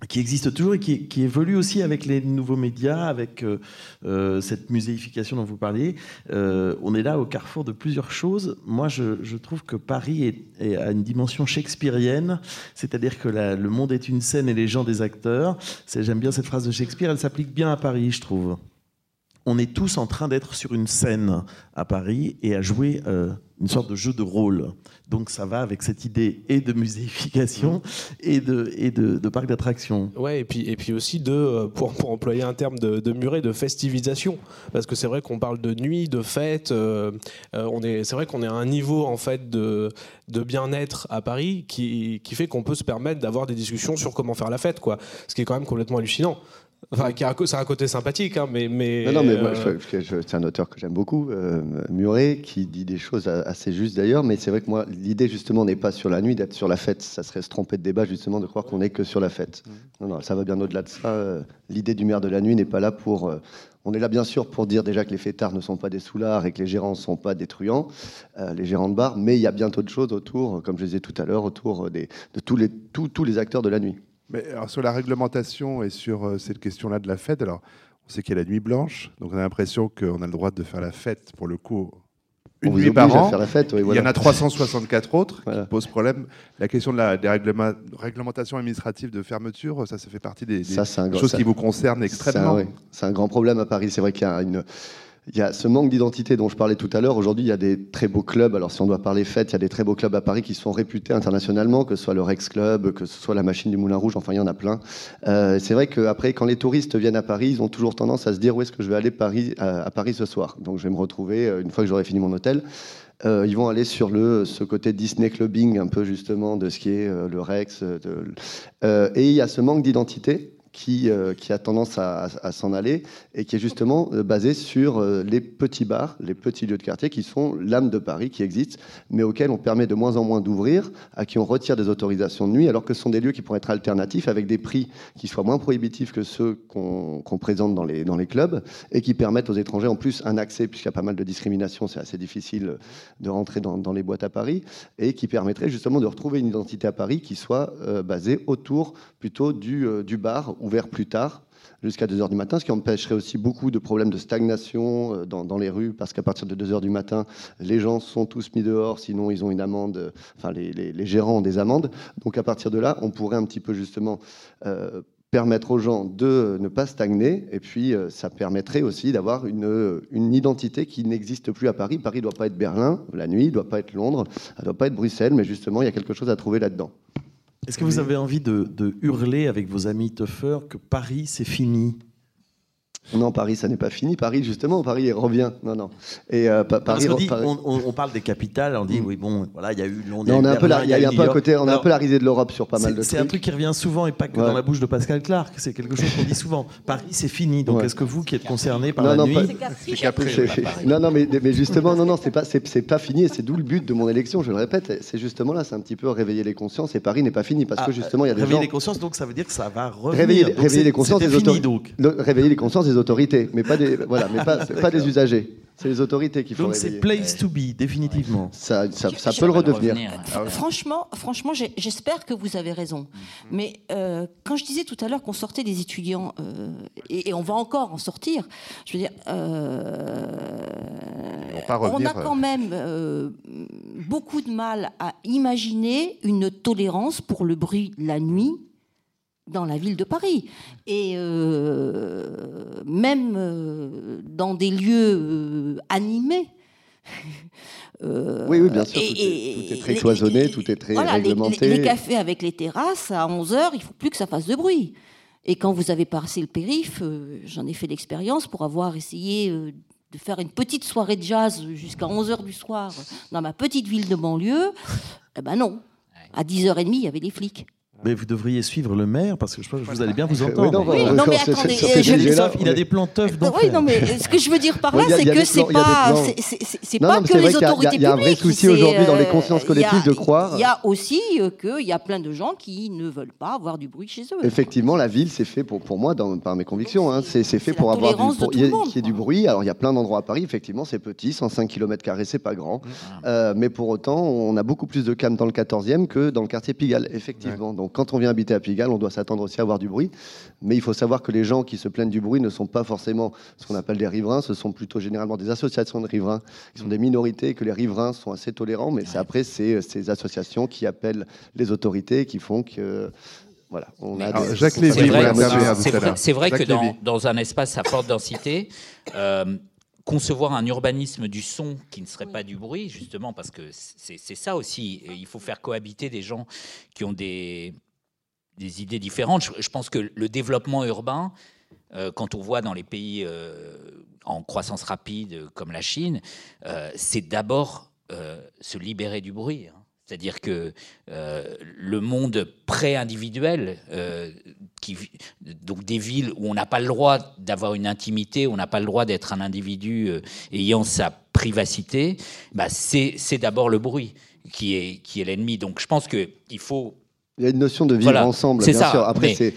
Speaker 4: qui existe toujours et qui, évolue aussi avec les nouveaux médias, avec euh, euh, cette muséification dont vous parliez. Euh, on est là au carrefour de plusieurs choses. Moi, je, trouve que Paris est, a une dimension shakespearienne, c'est-à-dire que le monde est une scène et les gens des acteurs. J'aime bien cette phrase de Shakespeare, elle s'applique bien à Paris, je trouve. On est tous en train d'être sur une scène à Paris et à jouer une sorte de jeu de rôle. Donc ça va avec cette idée et de muséification et de, et de, parc d'attractions.
Speaker 5: Ouais, et puis, et puis aussi de, euh, pour, pour employer un terme de, de muret, de festivisation. Parce que c'est vrai qu'on parle de nuit, de fête. Euh, euh, on est, c'est vrai qu'on est à un niveau en fait de, de bien-être à Paris qui, qui fait qu'on peut se permettre d'avoir des discussions sur comment faire la fête, quoi. Ce qui est quand même complètement hallucinant. Enfin, c'est un côté sympathique, hein, mais, mais.
Speaker 6: Non, mais moi, euh, c'est un auteur que j'aime beaucoup, euh, Muret, qui dit des choses assez justes d'ailleurs. Mais c'est vrai que moi, l'idée justement n'est pas sur la nuit, d'être sur la fête. Ça serait se tromper de débat justement de croire qu'on n'est que sur la fête. Mmh. Non, non, ça va bien au-delà de ça. Euh, l'idée du maire de la nuit n'est pas là pour. on est là bien sûr pour dire déjà que les fêtards ne sont pas des soulards et que les gérants ne sont pas des truands, les gérants de bar, mais il y a bientôt de choses autour, comme je disais tout à l'heure, autour des, de tous les, tous, tous les acteurs de la nuit.
Speaker 1: Mais sur la réglementation et sur euh, cette question-là de la fête, alors On sait qu'il y a la nuit blanche, donc on a l'impression qu'on a le droit de faire la fête, pour le coup, une nuit par an.
Speaker 6: faire la fête, oui,
Speaker 1: Il y en a 364 autres
Speaker 6: Voilà.
Speaker 1: qui posent problème. La question de la des réglementations administratives de fermeture, ça, ça fait partie des,
Speaker 6: Ça, un
Speaker 1: choses
Speaker 6: ça-
Speaker 1: qui vous concernent
Speaker 6: C'est
Speaker 1: extrêmement.
Speaker 6: un, ouais, c'est un grand problème à Paris. C'est vrai qu'il y a une. Il y a ce manque d'identité dont je parlais tout à l'heure. Aujourd'hui, il y a des très beaux clubs. Alors, si on doit parler fête, il y a des très beaux clubs à Paris qui sont réputés internationalement, que ce soit le Rex Club, que ce soit la Machine du Moulin Rouge. Enfin, il y en a plein. Euh, c'est vrai qu'après, quand les touristes viennent à Paris, ils ont toujours tendance à se dire où est-ce que je vais aller à, Paris ce soir? Donc, je vais me retrouver euh, une fois que j'aurai fini mon hôtel. Euh, ils vont aller sur ce côté Disney clubbing, un peu justement de ce qui est le Rex. et il y a ce manque d'identité qui, euh, qui a tendance à, s'en aller et qui est justement euh, basé sur euh, les petits bars, les petits lieux de quartier qui sont l'âme de Paris, qui existent, mais auxquels on permet de moins en moins d'ouvrir, à qui on retire des autorisations de nuit, alors que ce sont des lieux qui pourraient être alternatifs avec des prix qui soient moins prohibitifs que ceux qu'on présente dans les, clubs et qui permettent aux étrangers en plus un accès, puisqu'il y a pas mal de discrimination, c'est assez difficile de rentrer dans, les boîtes à Paris, et qui permettrait justement de retrouver une identité à Paris qui soit euh, basée autour plutôt du bar ouvert plus tard jusqu'à 2h du matin, ce qui empêcherait aussi beaucoup de problèmes de stagnation euh, dans, les rues, parce qu'à partir de 2h du matin, les gens sont tous mis dehors, sinon ils ont une amende, enfin les, gérants ont des amendes. Donc à partir de là, on pourrait un petit peu justement euh, permettre aux gens de ne pas stagner, et puis euh, ça permettrait aussi d'avoir une, identité qui n'existe plus à Paris. Paris ne doit pas être Berlin la nuit, ne doit pas être Londres, ne doit pas être Bruxelles, mais justement, il y a quelque chose à trouver là-dedans.
Speaker 4: Est-ce que vous avez envie de, de hurler avec vos amis tuffeurs que Paris, c'est fini?
Speaker 6: Non, Paris, ça n'est pas fini. Paris, justement, Paris revient. Non, non. Et euh, Pa- Paris,
Speaker 4: qu'on dit,
Speaker 6: Paris-
Speaker 4: on, on- on parle des capitales, on dit, oui, bon, voilà, il y a eu Londres,
Speaker 6: Non, on a un peu la,
Speaker 4: Berlin,
Speaker 6: il y a, il y a un
Speaker 4: eu
Speaker 6: peu à côté, on a un peu la risée de l'Europe sur pas mal
Speaker 4: c'est-
Speaker 6: de
Speaker 4: C'est
Speaker 6: trucs.
Speaker 4: un truc qui revient souvent et pas que
Speaker 6: Ouais.
Speaker 4: dans la bouche de Pascal Clark. C'est quelque chose qu'on dit souvent. Paris, c'est fini. Donc,
Speaker 6: Ouais.
Speaker 4: est-ce que vous, qui êtes concerné par
Speaker 6: Non,
Speaker 4: la
Speaker 6: non,
Speaker 4: nuit,
Speaker 6: pas-
Speaker 2: C'est
Speaker 6: C'est- Non, non, mais, mais justement, non, non, c'est pas, c'est, c'est pas fini. Et c'est d'où le but de mon élection. Je le répète, c'est justement là, c'est un petit peu réveiller les consciences. Et Paris n'est pas fini parce
Speaker 4: Ah,
Speaker 6: que justement, il y a des
Speaker 4: réveiller
Speaker 6: gens.
Speaker 4: les consciences, donc ça veut dire que ça va revenir.
Speaker 6: Réveiller, réveiller
Speaker 4: c'est-
Speaker 6: les consciences des autorités. réveiller les consciences des autorités, mais pas des, voilà, mais pas, des usagers. C'est les autorités qu'il faut
Speaker 4: Donc c'est place to be, définitivement.
Speaker 6: Ça, ça, peut le redevenir.
Speaker 2: F- Franchement, franchement, j'espère que vous avez raison. Mais euh, quand je disais tout à l'heure qu'on sortait des étudiants, euh, et, et on va encore en sortir, je veux dire, euh, on
Speaker 1: revenir,
Speaker 2: a quand même euh, beaucoup de mal à imaginer une tolérance pour le bruit la nuit dans la ville de Paris. Et euh, même euh, dans des lieux euh, animés. Euh,
Speaker 6: Oui, oui, bien sûr,
Speaker 2: et-
Speaker 6: tout est-
Speaker 2: et-
Speaker 6: tout est très
Speaker 2: les-
Speaker 6: cloisonné, tout est très
Speaker 2: voilà, les-
Speaker 6: réglementé.
Speaker 2: Les, les cafés avec les terrasses, à 11h, il faut plus que ça fasse de bruit. Et quand vous avez passé le périph', euh, j'en ai fait l'expérience pour avoir essayé euh, de faire une petite soirée de jazz jusqu'à 11h du soir dans ma petite ville de banlieue. Eh ben non. À 10h30, il y avait les flics.
Speaker 4: Mais vous devriez suivre le maire parce que je pense que vous allez bien vous
Speaker 6: Oui,
Speaker 4: entendre.
Speaker 6: non,
Speaker 2: Oui,
Speaker 6: on-
Speaker 2: non, mais
Speaker 6: c'est- c'est-
Speaker 2: attendez, euh, je-
Speaker 4: il a des plans teufs
Speaker 2: Oui, non, mais ce que je veux dire par
Speaker 6: Oui,
Speaker 2: là,
Speaker 6: a-
Speaker 2: c'est
Speaker 6: a
Speaker 2: que c'est
Speaker 6: a
Speaker 2: pas, c'est-
Speaker 6: Non,
Speaker 2: pas
Speaker 6: non, mais
Speaker 2: que
Speaker 6: c'est vrai
Speaker 2: les
Speaker 6: qu'il y a-
Speaker 2: autorités
Speaker 6: il y a un vrai souci aujourd'hui dans les
Speaker 2: euh,
Speaker 6: consciences
Speaker 2: il y a-
Speaker 6: collectives de croire-
Speaker 2: Il y a aussi euh, qu'il y a plein de gens qui ne veulent pas avoir du bruit chez eux.
Speaker 6: Effectivement, la ville, c'est fait pour, pour moi, dans, par mes convictions, hein, c'est c'est fait pour avoir du, pour y
Speaker 2: monde,
Speaker 6: ait du bruit. Alors, il y a plein d'endroits à Paris, effectivement, c'est petit, 105 km, c'est pas grand. Euh, mais pour autant, on a beaucoup plus de calme dans le 14e que dans le quartier Pigalle, effectivement. Donc, quand on vient habiter à Pigalle, on doit s'attendre aussi à avoir du bruit. Mais il faut savoir que les gens qui se plaignent du bruit ne sont pas forcément ce qu'on appelle des riverains, ce sont plutôt généralement des associations de riverains, qui sont des minorités, et que les riverains sont assez tolérants. Mais c'est après, c'est euh, ces associations qui appellent les autorités, qui font que. Voilà, on a
Speaker 1: Alors,
Speaker 6: des-
Speaker 1: Jacques Lévy,
Speaker 3: C'est
Speaker 1: vous
Speaker 3: vrai, vrai- vrai que dans un espace à forte densité, euh, concevoir un urbanisme du son qui ne serait pas du bruit, justement, parce que c'est ça aussi. Il faut faire cohabiter des gens qui ont des, des idées différentes. Je, je pense que le développement urbain, euh, quand on voit dans les pays euh, en croissance rapide euh, comme la Chine, euh, c'est d'abord se libérer du bruit. hein. C'est-à-dire que le monde pré-individuel, qui, donc des villes où on n'a pas le droit d'avoir une intimité, on n'a pas le droit d'être un individu euh, ayant sa privacité, bah c'est d'abord le bruit qui est, qui est l'ennemi. Donc je pense qu'il faut
Speaker 6: Il y a une notion de vivre
Speaker 3: Voilà,
Speaker 6: ensemble,
Speaker 3: c'est
Speaker 6: bien
Speaker 3: ça,
Speaker 6: sûr. Après,
Speaker 3: mais-
Speaker 6: c'est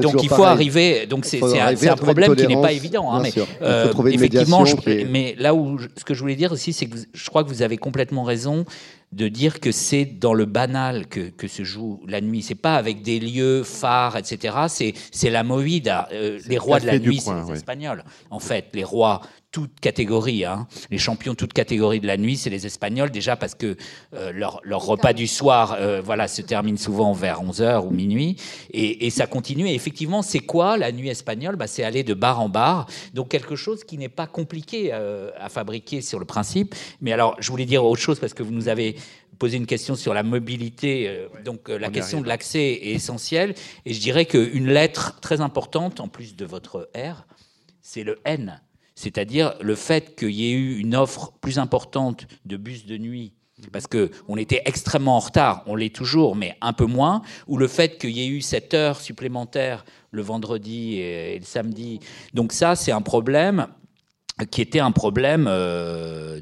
Speaker 3: donc il faut
Speaker 6: pareil.
Speaker 3: arriver. Donc c'est un, problème qui n'est pas évident. hein,
Speaker 6: bien
Speaker 3: mais
Speaker 6: sûr. Il faut
Speaker 3: euh,
Speaker 6: trouver une
Speaker 3: effectivement, je- mais là où je- ce que je voulais dire aussi, c'est que vous- je crois que vous avez complètement raison. De dire que c'est dans le banal que, que, se joue la nuit. C'est pas avec des lieux phares, etc. C'est, la movida. Euh, les rois de la nuit, c'est les Espagnols. En fait, les rois toute catégorie. Hein. Les champions toute catégorie de la nuit, c'est les Espagnols, déjà parce que euh, leur, leur, repas du soir euh, voilà, se termine souvent vers 11h ou minuit. Et, et ça continue. Et effectivement, c'est quoi la nuit espagnole? Bah, C'est aller de bar en bar. Donc quelque chose qui n'est pas compliqué euh, à fabriquer sur le principe. Mais alors, je voulais dire autre chose parce que vous nous avez posé une question sur la mobilité. donc la question de l'accès est essentielle. Et je dirais qu'une lettre très importante, en plus de votre R, c'est le N c'est-à-dire le fait qu'il y ait eu une offre plus importante de bus de nuit parce qu'on était extrêmement en retard, on l'est toujours, mais un peu moins, ou le fait qu'il y ait eu cette heure supplémentaire le vendredi et, le samedi. Donc ça, c'est un problème qui était un problème euh,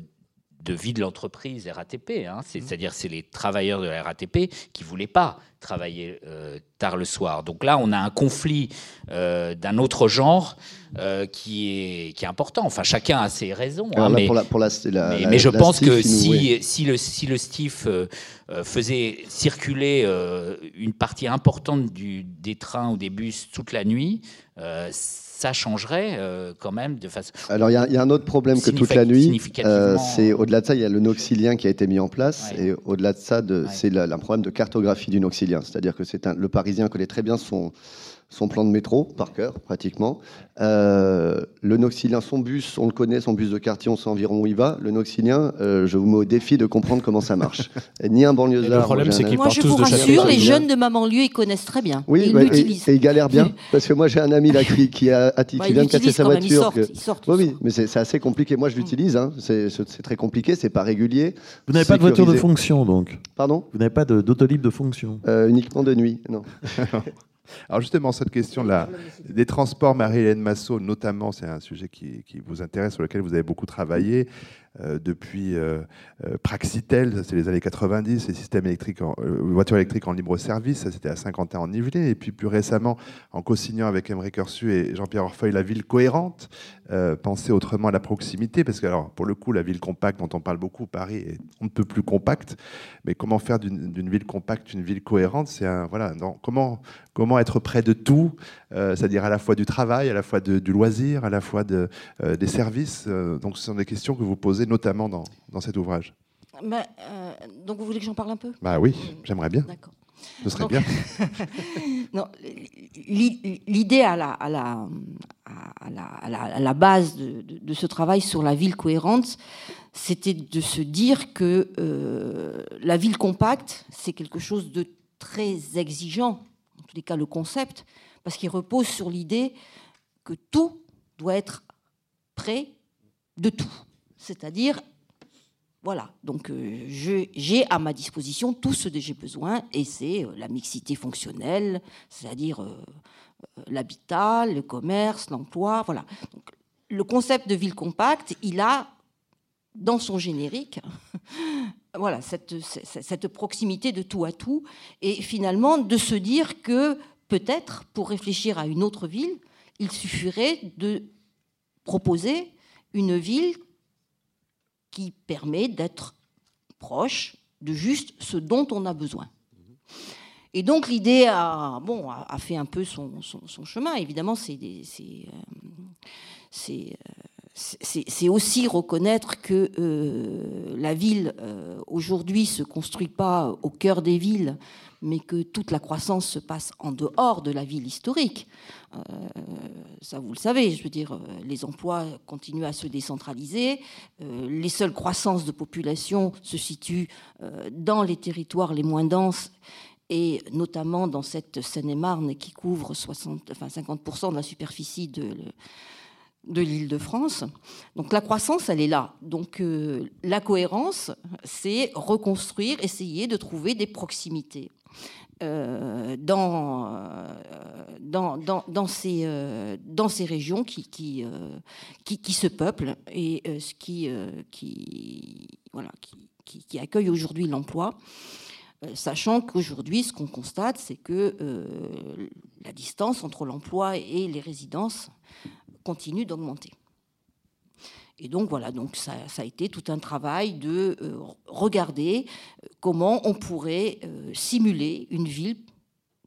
Speaker 3: de vie de l'entreprise RATP, hein. c'est-à-dire c'est les travailleurs de la RATP qui voulaient pas travailler euh, tard le soir. Donc là, on a un conflit euh, d'un autre genre euh, qui, est, qui est important. Enfin, chacun a ses raisons. Hein, mais, mais, je pense que si, si, le, si le STIF faisait circuler une partie importante du, des trains ou des bus toute la nuit, ça changerait quand même de façon.
Speaker 6: Alors il y, a un autre problème que toute la nuit, c'est au-delà de ça, il y a le noxilien qui a été mis en place, et au-delà de ça, c'est un problème de cartographie du noxilien. C'est-à-dire que c'est le Parisien connaît très bien son, son plan de métro par cœur, pratiquement. Euh, le Noxilien, son bus, on le connaît, son bus de quartier, on sait environ où il va. Le Noxilien, euh, je vous mets au défi de comprendre comment ça marche. ni un banlieusard.
Speaker 2: Le problème, c'est qu'ils Moi, je vous rassure, les jeunes de Maman Lieu, ils connaissent très bien.
Speaker 6: Oui, ils l'utilisent. Et, ils galèrent bien. Parce que moi, j'ai un ami là qui, a, qui bah, vient de casser sa voiture.
Speaker 2: Ils sortent,
Speaker 6: oui, mais c'est assez compliqué. Moi, je l'utilise. Hein. C'est très compliqué, c'est pas régulier.
Speaker 4: Vous n'avez pas de voiture de fonction, donc?
Speaker 6: Pardon?
Speaker 4: Vous n'avez pas d'autolib de fonction?
Speaker 6: Euh, Uniquement de nuit, non.
Speaker 1: Alors justement, cette question là, des transports, Marie-Hélène Massot, notamment, c'est un sujet qui, qui, vous intéresse, sur lequel vous avez beaucoup travaillé. Euh, depuis euh, euh, Praxitel, c'est les années 90, les systèmes électriques, voitures électriques en libre service, ça c'était à 50 ans en Yvelines, et puis plus récemment, en co-signant avec Émeric Ursu et Jean-Pierre Orfeuille, la ville cohérente, penser autrement à la proximité, parce que alors, pour le coup, la ville compacte dont on parle beaucoup, Paris, on ne peut plus compacte, mais comment faire d'une ville compacte une ville cohérente? C'est voilà, comment comment être près de tout, c'est-à-dire à la fois du travail, à la fois du loisir, à la fois de, des services. donc ce sont des questions que vous posez notamment dans, dans cet ouvrage
Speaker 2: bah, euh, Donc vous voulez que j'en parle un peu?
Speaker 1: Bah oui, j'aimerais bien. D'accord. Ce serait bien.
Speaker 2: L'idée à la, à, la, à, la, à, la, base de, de, ce travail sur la ville cohérente, c'était de se dire que euh, la ville compacte, c'est quelque chose de très exigeant, en tous les cas le concept, parce qu'il repose sur l'idée que tout doit être près de tout. C'est-à-dire, voilà, donc euh, j'ai à ma disposition tout ce dont j'ai besoin, et c'est euh, la mixité fonctionnelle, c'est-à-dire euh, l'habitat, le commerce, l'emploi, voilà. le concept de ville compacte, il a dans son générique, voilà, cette, cette, proximité de tout à tout, et finalement de se dire que peut-être, pour réfléchir à une autre ville, il suffirait de proposer une ville qui permet d'être proche de juste ce dont on a besoin. Et donc l'idée a, bon, a, fait un peu son, chemin. Évidemment, c'est c'est aussi reconnaître que euh, la ville euh, aujourd'hui se construit pas au cœur des villes, mais que toute la croissance se passe en dehors de la ville historique. Euh, ça, vous le savez, je veux dire, euh, les emplois continuent à se décentraliser, les seules croissances de population se situent dans les territoires les moins denses et notamment dans cette Seine-et-Marne qui couvre 60, enfin 50% de la superficie de, de l'île de France. Donc la croissance, elle est là. Donc la cohérence, c'est reconstruire, essayer de trouver des proximités. Euh, dans, euh, dans, dans, ces, euh, dans ces régions qui, qui, qui, qui se peuplent et ce qui, qui, voilà, qui, qui accueille aujourd'hui l'emploi sachant qu'aujourd'hui, ce qu'on constate, c'est que la distance entre l'emploi et les résidences continue d'augmenter. Et donc voilà, donc ça, a été tout un travail de euh, regarder euh, comment on pourrait euh, simuler une ville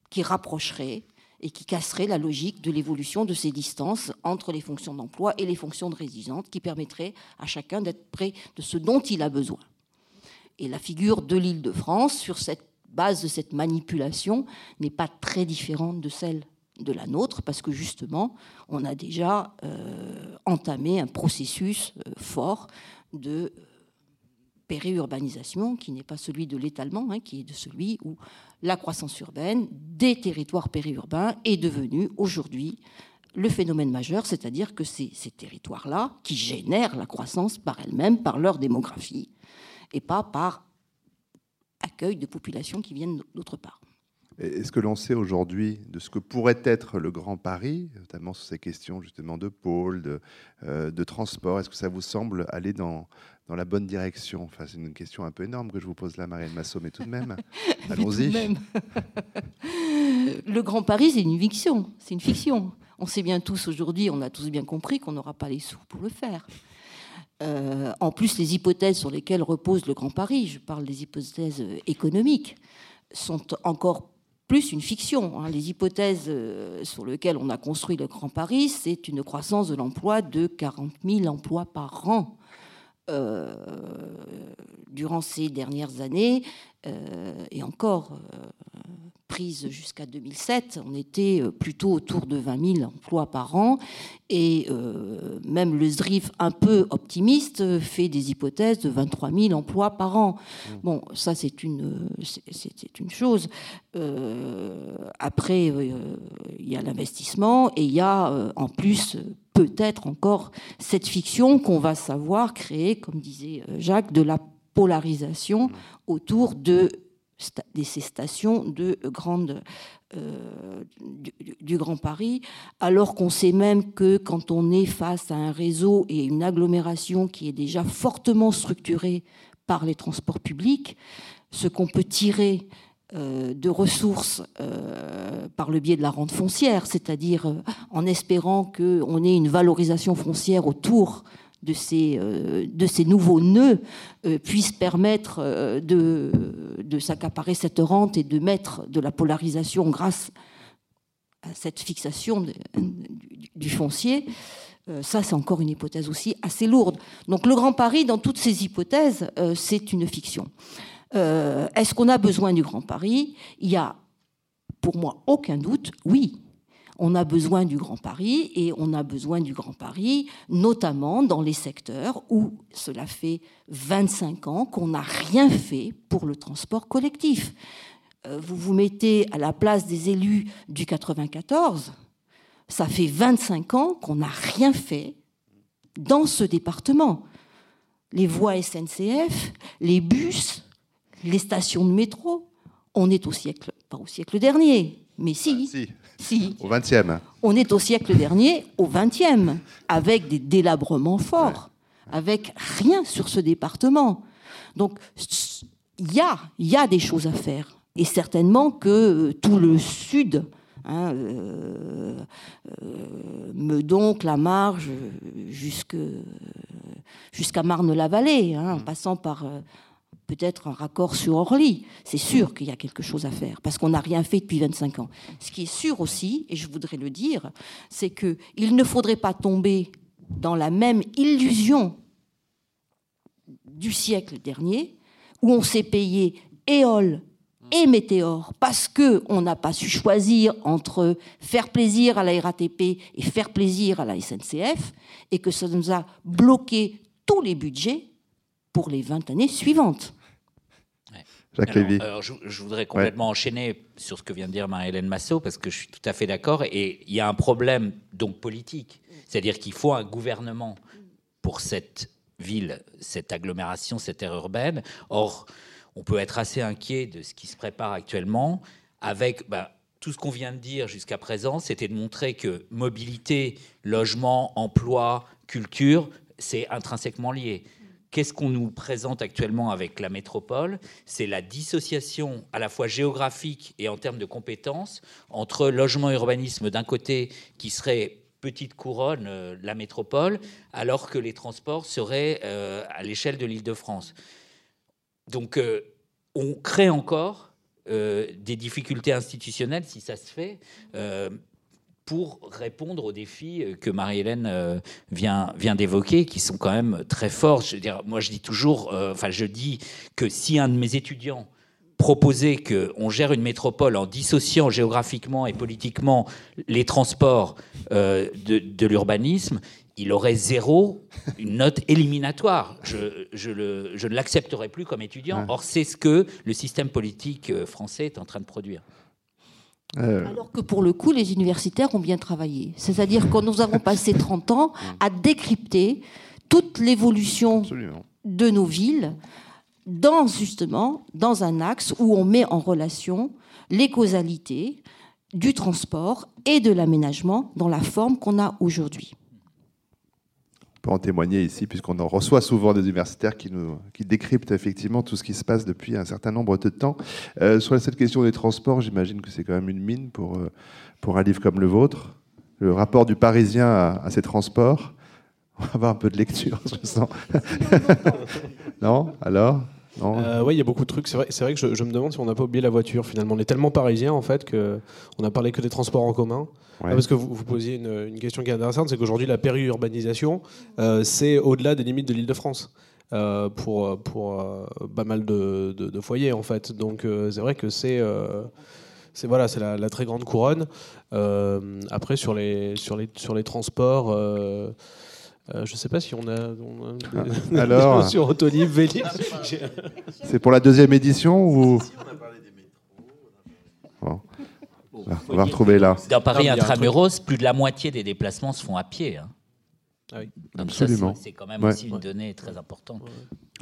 Speaker 2: qui rapprocherait et qui casserait la logique de l'évolution de ces distances entre les fonctions d'emploi et les fonctions de résidence, qui permettrait à chacun d'être près de ce dont il a besoin. Et la figure de l'île de France, sur cette base de cette manipulation, n'est pas très différente de celle de la nôtre, parce que justement, on a déjà euh, entamé un processus euh, fort de périurbanisation, qui n'est pas celui de l'étalement, hein, qui est de celui où la croissance urbaine des territoires périurbains est devenue aujourd'hui le phénomène majeur, c'est-à-dire que c'est ces territoires-là qui génèrent la croissance par elles-mêmes, par leur démographie, et pas par accueil de populations qui viennent d'autre part.
Speaker 1: Est-ce que l'on sait aujourd'hui de ce que pourrait être le Grand Paris, notamment sur ces questions justement de pôle, de, euh, de transport? Est-ce que ça vous semble aller dans, dans la bonne direction? Enfin, C'est une question un peu énorme que je vous pose là, Marianne Massot, mais tout de même, allons-y.
Speaker 2: le Grand Paris, c'est une fiction. C'est une fiction. On sait bien tous aujourd'hui, on a tous bien compris qu'on n'aura pas les sous pour le faire. Euh, en plus, les hypothèses sur lesquelles repose le Grand Paris, je parle des hypothèses économiques, sont encore plus une fiction. Hein. Les hypothèses euh, sur lesquelles on a construit le Grand Paris, c'est une croissance de l'emploi de 40 000 emplois par an. Euh, durant ces dernières années, euh, et encore prise jusqu'à 2007, on était plutôt autour de 20 000 emplois par an, et même le ZRIF, un peu optimiste, fait des hypothèses de 23 000 emplois par an. Mmh. Bon, ça c'est une, c'est une chose. Euh, après, euh, il y a l'investissement et il y a euh, en plus peut-être encore cette fiction qu'on va savoir créer, comme disait Jacques, de la polarisation autour de, ces stations de grande, du, Grand Paris, alors qu'on sait même que quand on est face à un réseau et une agglomération qui est déjà fortement structurée par les transports publics, ce qu'on peut tirer euh, de ressources euh, par le biais de la rente foncière, c'est-à-dire euh, en espérant qu'on ait une valorisation foncière autour de ces, de ces nouveaux nœuds, puisse permettre de, de s'accaparer cette rente et de mettre de la polarisation grâce à cette fixation du, foncier. Ça, c'est encore une hypothèse aussi assez lourde. Donc le Grand Paris, dans toutes ces hypothèses, c'est une fiction. Euh, est-ce qu'on a besoin du Grand Paris? Il y a, pour moi, aucun doute, oui. On a besoin du Grand Paris et on a besoin du Grand Paris, notamment dans les secteurs où cela fait 25 ans qu'on n'a rien fait pour le transport collectif. Euh, vous vous mettez à la place des élus du 94, ça fait 25 ans qu'on n'a rien fait dans ce département. Les voies SNCF, les bus, les stations de métro, on est au siècle, pas au siècle dernier, mais si.
Speaker 1: Ah, si. Au 20e.
Speaker 2: On est au siècle dernier, au 20e, avec des délabrements forts, avec rien sur ce département. Donc, il y a, y a des choses à faire. Et certainement que euh, tout le sud, hein, euh, euh, Meudon, la Marge, jusqu'à Marne-la-Vallée, hein, en mmh. passant par peut-être un raccord sur Orly. C'est sûr qu'il y a quelque chose à faire, parce qu'on n'a rien fait depuis 25 ans. Ce qui est sûr aussi, et je voudrais le dire, c'est qu'il ne faudrait pas tomber dans la même illusion du siècle dernier, où on s'est payé éole et météore parce qu'on n'a pas su choisir entre faire plaisir à la RATP et faire plaisir à la SNCF, et que ça nous a bloqué tous les budgets pour les 20 années suivantes.
Speaker 3: Alors, je, voudrais complètement enchaîner sur ce que vient de dire Marie-Hélène Massot, parce que je suis tout à fait d'accord. Et il y a un problème donc politique. C'est-à-dire qu'il faut un gouvernement pour cette ville, cette agglomération, cette aire urbaine. Or, on peut être assez inquiet de ce qui se prépare actuellement avec ben, tout ce qu'on vient de dire jusqu'à présent, c'était de montrer que mobilité, logement, emploi, culture, c'est intrinsèquement lié. Qu'est-ce qu'on nous présente actuellement avec la métropole? C'est la dissociation à la fois géographique et en termes de compétences entre logement et urbanisme d'un côté qui serait petite couronne, euh, la métropole, alors que les transports seraient euh, à l'échelle de l'Île-de-France. Donc euh, on crée encore des difficultés institutionnelles, si ça se fait, pour répondre aux défis euh, que Marie-Hélène euh, vient, vient d'évoquer, qui sont quand même très forts. Je veux dire, moi, je dis toujours, euh, enfin, je dis que si un de mes étudiants proposait qu'on gère une métropole en dissociant géographiquement et politiquement les transports euh, de, de l'urbanisme, il aurait zéro, une note éliminatoire. Je, je, le- je ne l'accepterai plus comme étudiant. Or, c'est ce que le système politique français est en train de produire.
Speaker 1: Euh,
Speaker 2: Alors que pour le coup, les universitaires ont bien travaillé. C'est-à-dire que nous avons passé 30 ans à décrypter toute l'évolution de nos villes dans justement dans un axe où on met en relation les causalités du transport et de l'aménagement dans la forme qu'on a aujourd'hui.
Speaker 1: Peut en témoigner ici, puisqu'on en reçoit souvent des universitaires qui, nous, qui décryptent effectivement tout ce qui se passe depuis un certain nombre de temps. Euh, sur cette question des transports, j'imagine que c'est quand même une mine pour, euh, pour un livre comme le vôtre. Le rapport du Parisien à, à ces transports. On va avoir un peu de lecture, je sens. non? Alors?
Speaker 5: Euh, ouais, il y a beaucoup de trucs. C'est vrai, que je, je me demande si on n'a pas oublié la voiture finalement. On est tellement parisien en fait que on a parlé que des transports en commun.
Speaker 1: Ouais.
Speaker 5: Ah, parce que vous, vous posiez une, une question qui est intéressante, c'est qu'aujourd'hui la périurbanisation, euh, c'est au-delà des limites de l'Île-de-France. euh, pour, pour euh, pas mal de, de- de foyers en fait. Donc c'est vrai que c'est c'est voilà, c'est la, la très grande couronne. Après sur les sur les sur les transports, euh, je sais pas si on a, on a des-
Speaker 1: alors
Speaker 5: sur Autolib, Vélib.
Speaker 1: C'est pour la deuxième édition ou Bon. Voilà, On va retrouver là.
Speaker 3: Dans Paris intramuros, plus de la moitié des déplacements se font à pied. hein.
Speaker 5: Ah oui.
Speaker 3: Donc ça,
Speaker 1: Absolument.
Speaker 3: c'est- quand même
Speaker 1: Ouais.
Speaker 3: aussi une donnée très importante.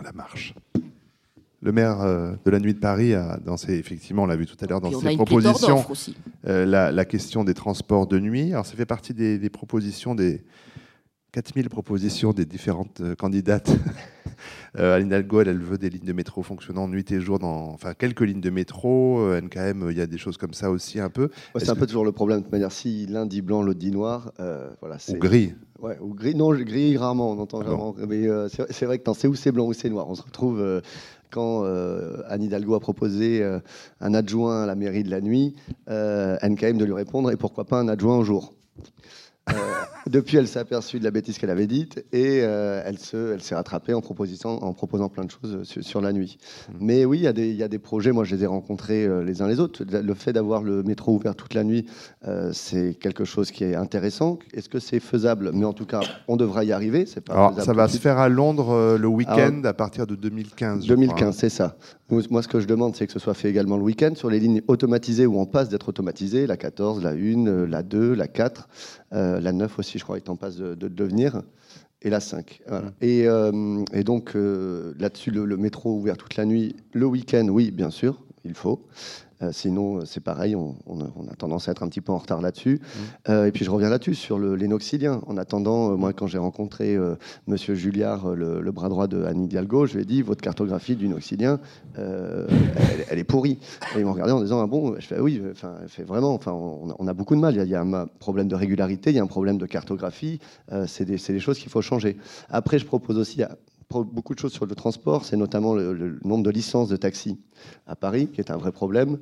Speaker 1: La marche. Le maire euh, de la nuit de Paris, a, dans ses, effectivement, on l'a vu tout à l'heure dans ses propositions,
Speaker 2: aussi.
Speaker 1: euh, la, la question des transports de nuit. Alors, ça fait partie des, des propositions, des 4000 propositions des différentes euh, candidates. euh, Anne Hidalgo, elle, elle veut des lignes de métro fonctionnant nuit et jour, dans, enfin quelques lignes de métro. Euh, NKM, euh, il y a des choses comme ça aussi un peu.
Speaker 6: Ouais, c'est un
Speaker 1: que-
Speaker 6: peu toujours le problème. De toute manière, si l'un dit blanc, l'autre dit noir, euh, voilà,
Speaker 1: Ou gris.
Speaker 6: Ouais, ou gris. Non, gris, rarement, on entend
Speaker 1: Ah
Speaker 6: rarement. Mais euh, c'est vrai que dans c'est où c'est blanc ou c'est noir. On se retrouve euh, quand euh, Anne Hidalgo a proposé euh, un adjoint à la mairie de la nuit, euh, NKM de lui répondre et pourquoi pas un adjoint au jour? Depuis, elle s'est aperçue de la bêtise qu'elle avait dite et euh, elle se, elle s'est rattrapée en proposant, en proposant plein de choses sur, sur la nuit. Mais oui, il y, a des- il y a des projets. Moi, je les ai rencontrés euh, les uns les autres. Le fait d'avoir le métro ouvert toute la nuit, euh, c'est quelque chose qui est intéressant. Est-ce que c'est faisable? Mais en tout cas, on devra y arriver. C'est pas
Speaker 1: Alors, ça va se faire à Londres le week-end à partir de 2015. je crois.
Speaker 6: 2015, c'est ça. Moi, ce que je demande, c'est que ce soit fait également le week-end sur les lignes automatisées où on passe d'être automatisé, la 14, la 1, euh, la 2, la 4, euh, la 9 aussi, je crois, est en passe de, de devenir, et la 5. Voilà. Et, euh, et donc, euh, là-dessus, le, le métro ouvert toute la nuit, le week-end, oui, bien sûr, il faut. Euh, sinon, euh, c'est pareil, on, on a, on a tendance à être un petit peu en retard là-dessus. Euh, et puis, je reviens là-dessus, sur l'énoxydien. En attendant, euh, moi, quand j'ai rencontré Monsieur Julliard, le, le bras droit de Anne Hidalgo, je lui ai dit votre cartographie du noxydien, elle, elle est pourrie. Et ils m'ont regardé en disant ah bon? Je fais oui, enfin, elle fait vraiment. Enfin, on, a- on a beaucoup de mal. Il y a, il y a un problème de régularité, il y a un problème de cartographie. C'est des, choses qu'il faut changer. Après, je propose aussi à- beaucoup de choses sur le transport. C'est notamment le, le nombre de licences de taxi à Paris, qui est un vrai problème.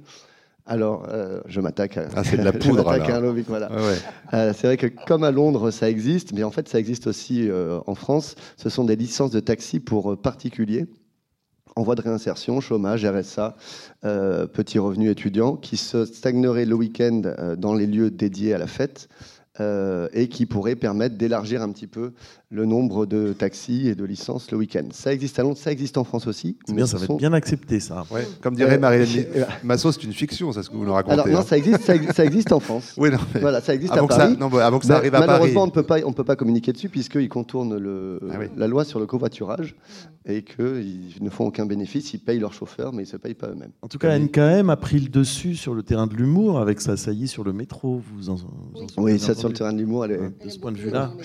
Speaker 6: Alors, euh, je m'attaque à,
Speaker 1: Ah, c'est de la
Speaker 6: je
Speaker 1: poudre, là.
Speaker 6: à un lobby, voilà.
Speaker 1: Ouais.
Speaker 6: Euh, c'est vrai que comme à Londres, ça existe, mais en fait, ça existe aussi euh, en France. Ce sont des licences de taxi pour particuliers en voie de réinsertion, chômage, RSA, petits revenus étudiants, qui se stagneraient le week-end dans les lieux dédiés à la fête euh, et qui pourraient permettre d'élargir un petit peu le nombre de taxis et de licences le week-end. Ça existe à Londres, ça existe en France aussi.
Speaker 4: C'est bien, ça va
Speaker 6: sont-
Speaker 4: être bien accepté, ça.
Speaker 1: Ouais, Comme dirait
Speaker 6: Euh,
Speaker 1: Marie-Hélène
Speaker 6: euh,
Speaker 1: Massot, c'est une fiction, c'est ce que vous nous racontez.
Speaker 6: Alors non,
Speaker 1: hein.
Speaker 6: ça existe, ça, existe- ça existe en France.
Speaker 1: Oui, non, mais
Speaker 6: Voilà, ça existe
Speaker 1: avant,
Speaker 6: à
Speaker 1: que ça,
Speaker 6: Paris.
Speaker 1: non, bah, avant que ça
Speaker 6: Ma-
Speaker 1: arrive à Paris.
Speaker 6: Malheureusement, on ne peut pas, communiquer dessus puisqu'ils contournent le,
Speaker 1: Ah oui.
Speaker 6: la loi sur le covoiturage et qu'ils ne font aucun bénéfice. Ils payent leurs chauffeurs, mais ils ne se payent pas eux-mêmes.
Speaker 4: En tout cas, NKM a pris le dessus sur le terrain de l'humour avec sa saillie sur le métro. Vous en, vous en
Speaker 6: Oui, ça sur le terrain de l'humour, elle est...
Speaker 4: De ce point de vue-là.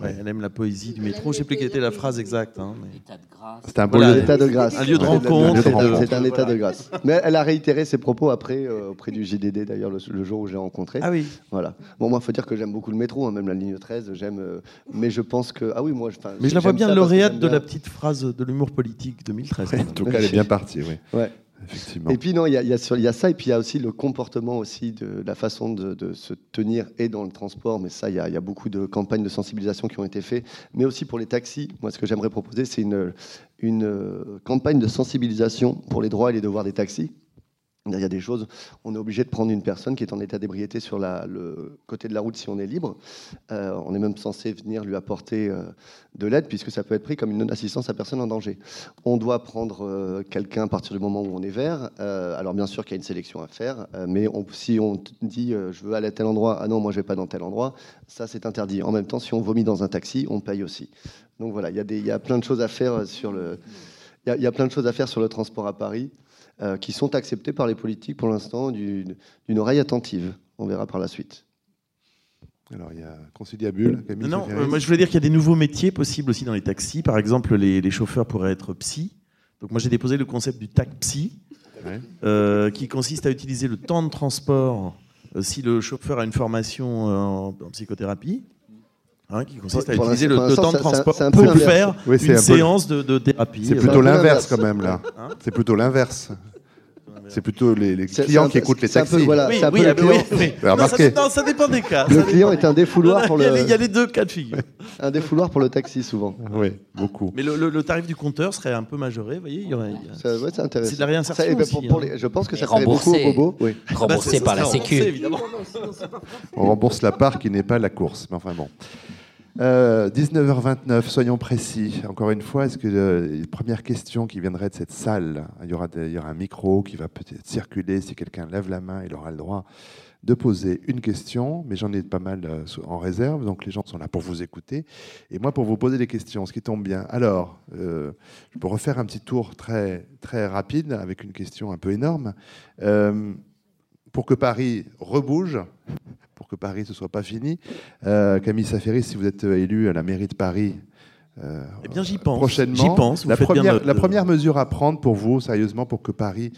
Speaker 4: Ouais, elle aime la poésie du métro. Je sais plus quelle était la phrase exacte. hein, mais-
Speaker 3: État de grâce.
Speaker 1: C'est un beau
Speaker 4: Voilà,
Speaker 1: lieu.
Speaker 6: L'état de grâce.
Speaker 4: Un lieu de rencontre
Speaker 6: c'est un- état de grâce. Mais elle a réitéré ses propos après, euh, auprès du JDD d'ailleurs, le, le jour où j'ai rencontré.
Speaker 4: Ah oui.
Speaker 6: Voilà. Bon, moi, il faut dire que j'aime beaucoup le métro, hein, même la ligne 13, j'aime. euh, mais je pense que. Ah oui, moi.
Speaker 4: Mais je la vois bien lauréate de
Speaker 6: bien-
Speaker 4: la petite phrase de l'humour politique 2013.
Speaker 1: En tout cas, elle est bien partie, oui.
Speaker 6: Ouais. Et puis non, il y, a- ça, et puis il y a aussi le comportement aussi de la façon de, se tenir et dans le transport. Mais ça, il y, y a beaucoup de campagnes de sensibilisation qui ont été faites, mais aussi pour les taxis. Moi, ce que j'aimerais proposer, c'est une, une euh, campagne de sensibilisation pour les droits et les devoirs des taxis. Il y a des choses, on est obligé de prendre une personne qui est en état d'ébriété sur le côté de la route si on est libre. Euh, on est même censé venir lui apporter euh, de l'aide puisque ça peut être pris comme une non-assistance à personne en danger. On doit prendre euh, quelqu'un à partir du moment où on est vert. Alors bien sûr qu'il y a une sélection à faire, mais si on dit je veux aller à tel endroit, ah non moi je vais pas dans tel endroit, ça c'est interdit. En même temps, si on vomit dans un taxi, on paye aussi. Donc voilà, il y a- il y a plein de choses à faire sur le transport à Paris euh, qui sont acceptées par les politiques pour l'instant d'une oreille attentive. On verra par la suite.
Speaker 1: Alors, il y a conciliabule. Camille
Speaker 4: Non, euh, moi je voulais dire qu'il y a des nouveaux métiers possibles aussi dans les taxis. Par exemple, les, les chauffeurs pourraient être psy. Donc moi j'ai déposé le concept du tac psy,
Speaker 1: Ouais.
Speaker 4: euh, qui consiste à utiliser le temps de transport euh, si le chauffeur a une formation euh, en, en psychothérapie. Hein, qui consiste à
Speaker 6: Pour
Speaker 4: utiliser le, temps de transport
Speaker 6: c'est un peu
Speaker 4: pour faire
Speaker 1: Oui,
Speaker 4: une
Speaker 1: un peu-
Speaker 4: séance de, de thérapie.
Speaker 1: C'est
Speaker 4: Euh,
Speaker 1: plutôt
Speaker 6: peu
Speaker 1: l'inverse quand même là.
Speaker 4: Hein
Speaker 1: C'est plutôt l'inverse. C'est plutôt les, les clients
Speaker 6: un
Speaker 1: qui
Speaker 6: peu-
Speaker 1: écoutent les
Speaker 6: un peu,
Speaker 1: taxis.
Speaker 6: voilà,
Speaker 4: Oui,
Speaker 6: c'est un
Speaker 4: oui, ah, mais oui, Non, ça, non, ça dépend des cas.
Speaker 6: Le client est un défouloir pour le,
Speaker 4: il y a les deux cas de figure.
Speaker 6: un défouloir pour le taxi souvent.
Speaker 1: Oui, beaucoup.
Speaker 4: Mais le, le- le tarif du compteur serait un peu majoré. Vous voyez, il y aurait. il y a-
Speaker 6: Ça, ouais, c'est intéressant.
Speaker 4: C'est de la réinsertion
Speaker 6: Ça, eh ben,
Speaker 4: aussi,
Speaker 6: pour- pour
Speaker 4: hein.
Speaker 6: les- je pense que ça ferait beaucoup
Speaker 3: remboursé.
Speaker 6: aux bobos. Oui.
Speaker 3: Remboursé
Speaker 4: Bah,
Speaker 3: par la
Speaker 4: serait
Speaker 3: Sécu.
Speaker 1: On rembourse la part qui n'est pas la course. Mais enfin bon. Euh, 19h29, soyons précis. Encore une fois, est-ce que euh, les premières questions qui viendraient de cette salle, il y aura, des- il y aura un micro qui va peut-être circuler. Si quelqu'un lève la main, il aura le droit de poser une question. Mais j'en ai pas mal euh, en réserve, donc les gens sont là pour vous écouter et moi pour vous poser des questions, ce qui tombe bien. Alors, euh, je peux refaire un petit tour très, très rapide avec une question un peu énorme. Euh, pour que Paris rebouge, pour que Paris ne soit pas fini, euh, Camille Safferi, si vous êtes euh, élu à la mairie de Paris euh,
Speaker 4: Eh bien, j'y pense.
Speaker 1: prochainement,
Speaker 4: J'y pense. Vous
Speaker 1: la,
Speaker 4: bien
Speaker 1: première, la mesure à prendre pour vous, sérieusement, pour que Paris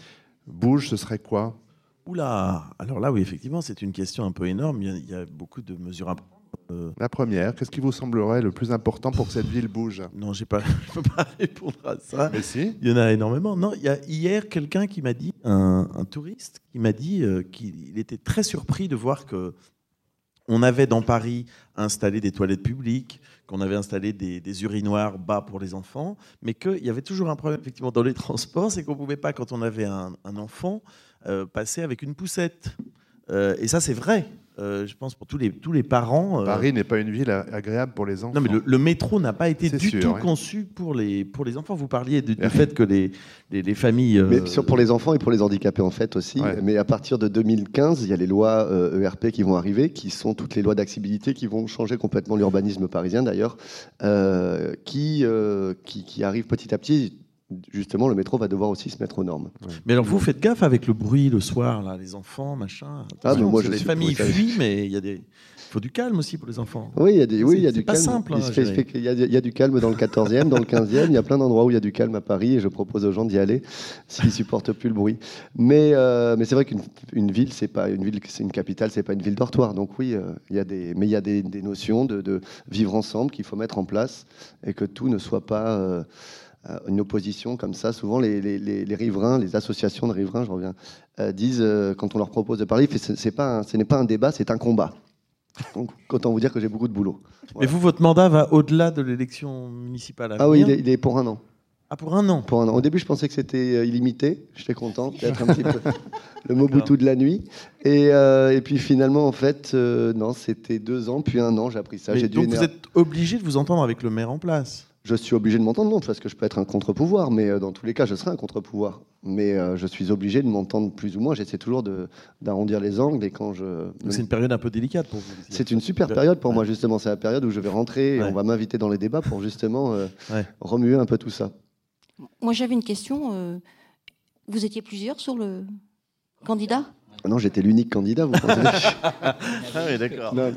Speaker 1: bouge, ce serait quoi?
Speaker 4: Oula, alors là, oui, effectivement, c'est une question un peu énorme. Il y a beaucoup de mesures à prendre.
Speaker 1: La première, qu'est-ce qui vous semblerait le plus important pour que cette ville bouge?
Speaker 4: Non, j'ai pas, je peux pas répondre à ça.
Speaker 1: Mais si.
Speaker 4: Il y en a énormément. Non, il y a hier quelqu'un qui m'a dit, un, un touriste, qui m'a dit euh, qu'il était très surpris de voir que on avait dans Paris installé des toilettes publiques, qu'on avait installé des, des urinoirs bas pour les enfants, mais qu'il y avait toujours un problème effectivement dans les transports, c'est qu'on pouvait pas, quand on avait un, un enfant, euh, passer avec une poussette. Euh, et ça, c'est vrai. Euh, je pense pour tous les, tous les parents. euh,
Speaker 1: Paris n'est pas une ville a- agréable pour les enfants.
Speaker 4: non, mais le, le métro n'a pas été du
Speaker 1: sûr,
Speaker 4: tout
Speaker 1: ouais.
Speaker 4: conçu pour les, pour les enfants. Vous parliez du, fait que les, les, les familles. euh,
Speaker 6: Mais sur- pour les enfants et pour les handicapés en fait aussi.
Speaker 1: Ouais.
Speaker 6: Mais à partir de 2015, il y a les lois euh, ERP qui vont arriver, qui sont toutes les lois d'accessibilité qui vont changer complètement l'urbanisme parisien d'ailleurs, euh, qui, euh, qui qui arrivent petit à petit. Justement, le métro va devoir aussi se mettre aux normes.
Speaker 4: Mais alors vous faites gaffe avec le bruit le soir, là, les enfants, machin?
Speaker 6: Ah, mais moi, je
Speaker 4: les
Speaker 6: suis-
Speaker 4: familles fuient, mais il y a des, il faut du calme aussi pour les enfants.
Speaker 6: Oui, il y a, des, oui, y a du
Speaker 4: pas
Speaker 6: calme.
Speaker 4: simple, hein,
Speaker 6: il, y a, il y a du calme dans le 14e, dans le 15e. Il y a plein d'endroits où il y a du calme à Paris et je propose aux gens d'y aller s'ils supportent plus le bruit. Mais, euh, mais c'est vrai qu'une une ville, c'est pas une ville, c'est une capitale, c'est pas une ville dortoir. Donc oui, euh, il y a des, mais il y a des, des notions de, de vivre ensemble qu'il faut mettre en place et que tout ne soit pas euh, une opposition comme ça. Souvent, les, les- les- riverains, les associations de riverains, je reviens, euh, disent euh, quand on leur propose de parler, c'est pas, un- ce n'est pas un débat, c'est un combat. Donc, autant vous dire que j'ai beaucoup de boulot.
Speaker 4: Mais vous, votre mandat va au-delà de l'élection municipale à
Speaker 6: Ah oui, il est, il est pour un an.
Speaker 4: Ah, pour un an.
Speaker 6: Pour un an. Au début, je pensais que c'était euh, illimité. J'étais content, peut-être un petit peu le Mobutu de la nuit. Et, euh, et puis finalement, en fait, euh, non, c'était deux ans, puis un an, j'ai appris ça.
Speaker 4: Mais
Speaker 6: J'ai dû
Speaker 4: donc vous
Speaker 6: éner-
Speaker 4: êtes obligé de vous entendre avec le maire en place.
Speaker 6: Je suis obligé de m'entendre, non, parce que je peux être un contre-pouvoir, mais euh, dans tous les cas, je serai un contre-pouvoir. Mais euh, je suis obligé de m'entendre plus ou moins. J'essaie toujours de- d'arrondir les angles et quand je.
Speaker 4: C'est une période un peu délicate pour vous.
Speaker 6: C'est une super période pour moi, justement. C'est la période où je vais rentrer et
Speaker 4: Ouais.
Speaker 6: on va m'inviter dans les débats pour justement euh,
Speaker 4: Ouais.
Speaker 6: remuer un peu tout ça.
Speaker 2: Moi, j'avais une question. vous étiez plusieurs sur le candidat?
Speaker 6: Non, j'étais l'unique candidat, vous pensez
Speaker 4: Ah oui, d'accord.
Speaker 6: Non,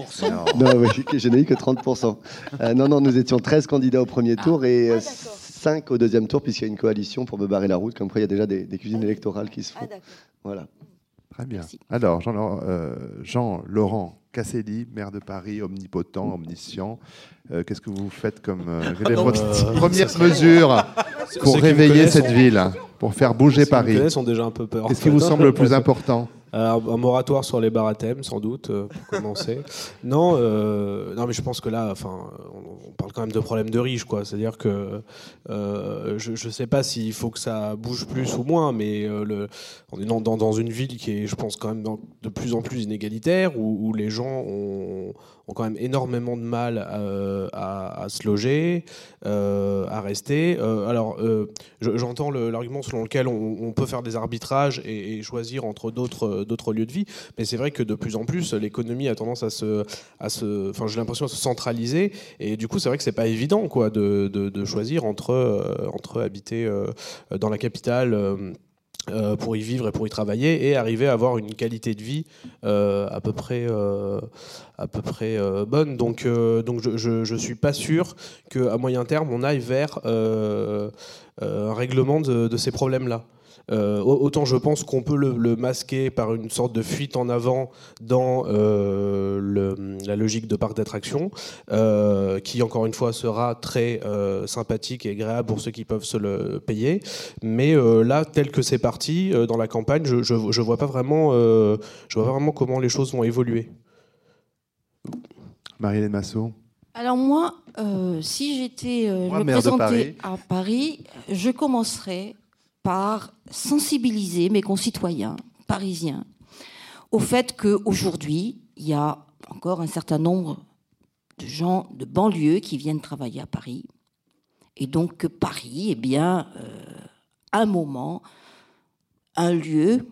Speaker 6: non ouais, je n'ai eu que 30%. Euh, non, non, nous étions 13 candidats au premier tour et
Speaker 7: Ah,
Speaker 6: euh,
Speaker 7: d'accord.
Speaker 6: 5 au deuxième tour, puisqu'il y a une coalition pour me barrer la route. Comme quoi, il y a déjà des, des cuisines électorales qui se
Speaker 7: Ah,
Speaker 6: font. Voilà.
Speaker 1: Très bien.
Speaker 2: Merci.
Speaker 1: Alors, euh, Jean-Laurent Casselli, maire de Paris, omnipotent, omniscient. Euh, Qu'est-ce que vous faites comme euh,
Speaker 5: Euh,
Speaker 1: première mesure pour réveiller cette ville, pour faire bouger
Speaker 5: ceux qui me
Speaker 1: Paris
Speaker 5: connaissent ont déjà un peu peur.
Speaker 1: Qu'est-ce qui vous semble le plus important?
Speaker 5: Euh, un moratoire sur les barathèmes, sans doute, euh, pour commencer. non, euh, non, mais je pense que là, enfin, on, on parle quand même de problèmes de riches, quoi. C'est-à-dire que je ne sais pas s'il faut que ça bouge plus ou moins, mais le, on est dans, dans, dans une ville qui est, je pense, quand même dans- de plus en plus inégalitaire, où, où les gens ont, ont quand même énormément de mal euh, à, se loger, euh, à rester. Euh, alors, je- j'entends l'argument selon lequel on, peut faire des arbitrages et, choisir entre d'autres lieux de vie, mais c'est vrai que de plus en plus, l'économie a tendance à se, enfin, j'ai l'impression à se centraliser, et du coup, c'est vrai que c'est pas évident, quoi, de, de- choisir entre entre habiter dans la capitale. Euh, pour y vivre et pour y travailler et arriver à avoir une qualité de vie euh, à peu près euh, à peu près bonne. Donc donc je, je suis pas sûr qu'à moyen terme on aille vers un règlement de, de ces problèmes là Euh, au- autant je pense qu'on peut le, le masquer par une sorte de fuite en avant dans euh, le- la logique de parc d'attractions, euh, qui encore une fois sera très euh, sympathique et agréable pour ceux qui peuvent se le payer. Mais euh, là, tel que c'est parti euh, dans la campagne, je, je, je vois pas vraiment, euh, je vois pas vraiment comment les choses vont évoluer.
Speaker 1: Marie-Hélène Massot
Speaker 2: Alors moi, euh, si j'étais euh, présenter à Paris, je commencerais par sensibiliser mes concitoyens parisiens au fait qu'aujourd'hui, il y a encore un certain nombre de gens de banlieue qui viennent travailler à Paris. Et donc que Paris est bien euh, un moment, un lieu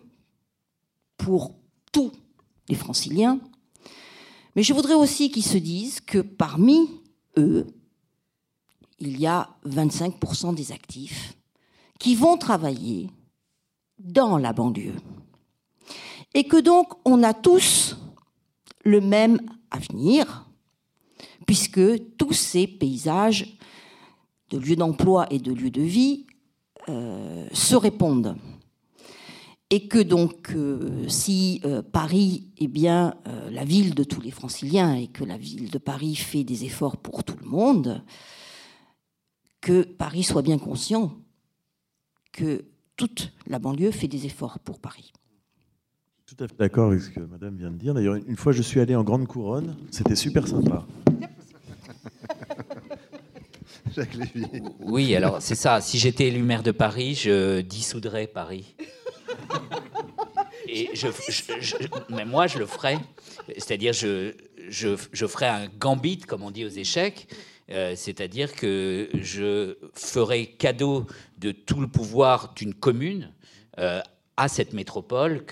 Speaker 2: pour tous les franciliens. Mais je voudrais aussi qu'ils se disent que parmi eux, il y a 25% des actifs qui vont travailler dans la banlieue. Et que donc on a tous le même avenir, puisque tous ces paysages de lieux d'emploi et de lieux de vie euh, se répondent. Et que donc, euh, si euh, Paris est bien euh, la ville de tous les franciliens et que la ville de Paris fait des efforts pour tout le monde, que Paris soit bien conscient que toute la banlieue fait des efforts pour Paris.
Speaker 4: Tout à fait d'accord avec ce que madame vient de dire. D'ailleurs, une fois, je suis allé en Grande Couronne. C'était super sympa.
Speaker 1: Jacques Lévy.
Speaker 3: Oui, alors c'est ça. Si j'étais élu maire de Paris, je dissoudrais Paris. Et je, je- je- mais moi, je le ferais. C'est-à-dire, je, je, je ferais un gambit, comme on dit aux échecs. Euh, C'est-à-dire que je ferais cadeau de tout le pouvoir d'une commune euh, à cette métropole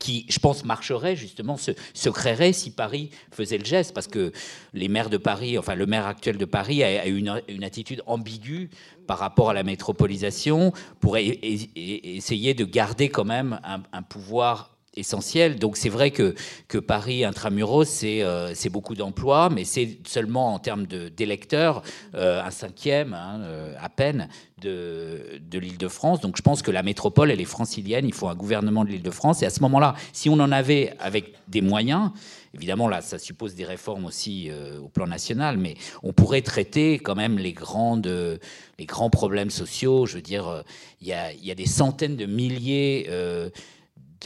Speaker 3: qui, je pense, marcherait justement, se, créerait si Paris faisait le geste, parce que les maires de Paris, enfin le maire actuel de Paris a, une, attitude ambiguë par rapport à la métropolisation pour essayer de garder quand même un pouvoir essentiel. Donc c'est vrai que, que Paris intramuros, c'est euh, beaucoup d'emplois, mais c'est seulement en termes de- d'électeurs, euh, un cinquième hein, euh, à peine de, de l'Île-de-France. Donc je pense que la métropole, elle est francilienne, il faut un gouvernement de l'Île-de-France. Et à ce moment-là, si on en avait avec des moyens, évidemment là, ça suppose des réformes aussi euh, au plan national, mais on pourrait traiter quand même les, grandes, les grands problèmes sociaux. Je veux dire, euh, il y, a, y a des centaines de milliers...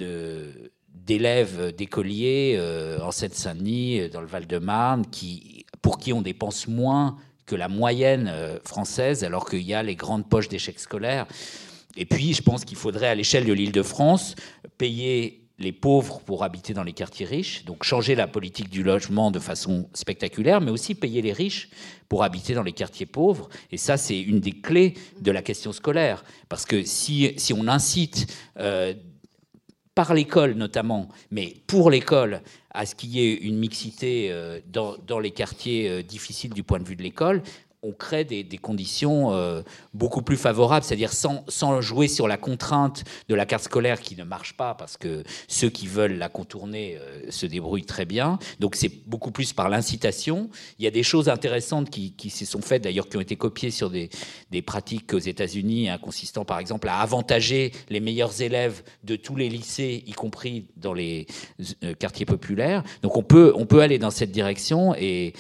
Speaker 3: euh, de- d'élèves, d'écoliers euh, en Seine-Saint-Denis, euh, dans le Val-de-Marne, qui, pour qui on dépense moins que la moyenne euh, française, alors qu'il y a les grandes poches d'échecs scolaires. Et puis, je pense qu'il faudrait, à l'échelle de l'Île-de-France, payer les pauvres pour habiter dans les quartiers riches, donc changer la politique du logement de façon spectaculaire, mais aussi payer les riches pour habiter dans les quartiers pauvres. Et ça, c'est une des clés de la question scolaire. Parce que si, si on incite euh, par l'école notamment, mais pour l'école, à ce qu'il y ait une mixité euh, dans, dans les quartiers euh, difficiles du point de vue de l'école, on crée des, conditions euh, beaucoup plus favorables, c'est-à-dire sans, jouer sur la contrainte de la carte scolaire qui ne marche pas parce que ceux qui veulent la contourner euh, se débrouillent très bien. Donc c'est beaucoup plus par l'incitation. Il y a des choses intéressantes qui, se sont faites, d'ailleurs qui ont été copiées sur des, des pratiques aux États-Unis, hein, consistant par exemple à avantager les meilleurs élèves de tous les lycées, y compris dans les euh, quartiers populaires. Donc on peut, on peut aller dans cette direction et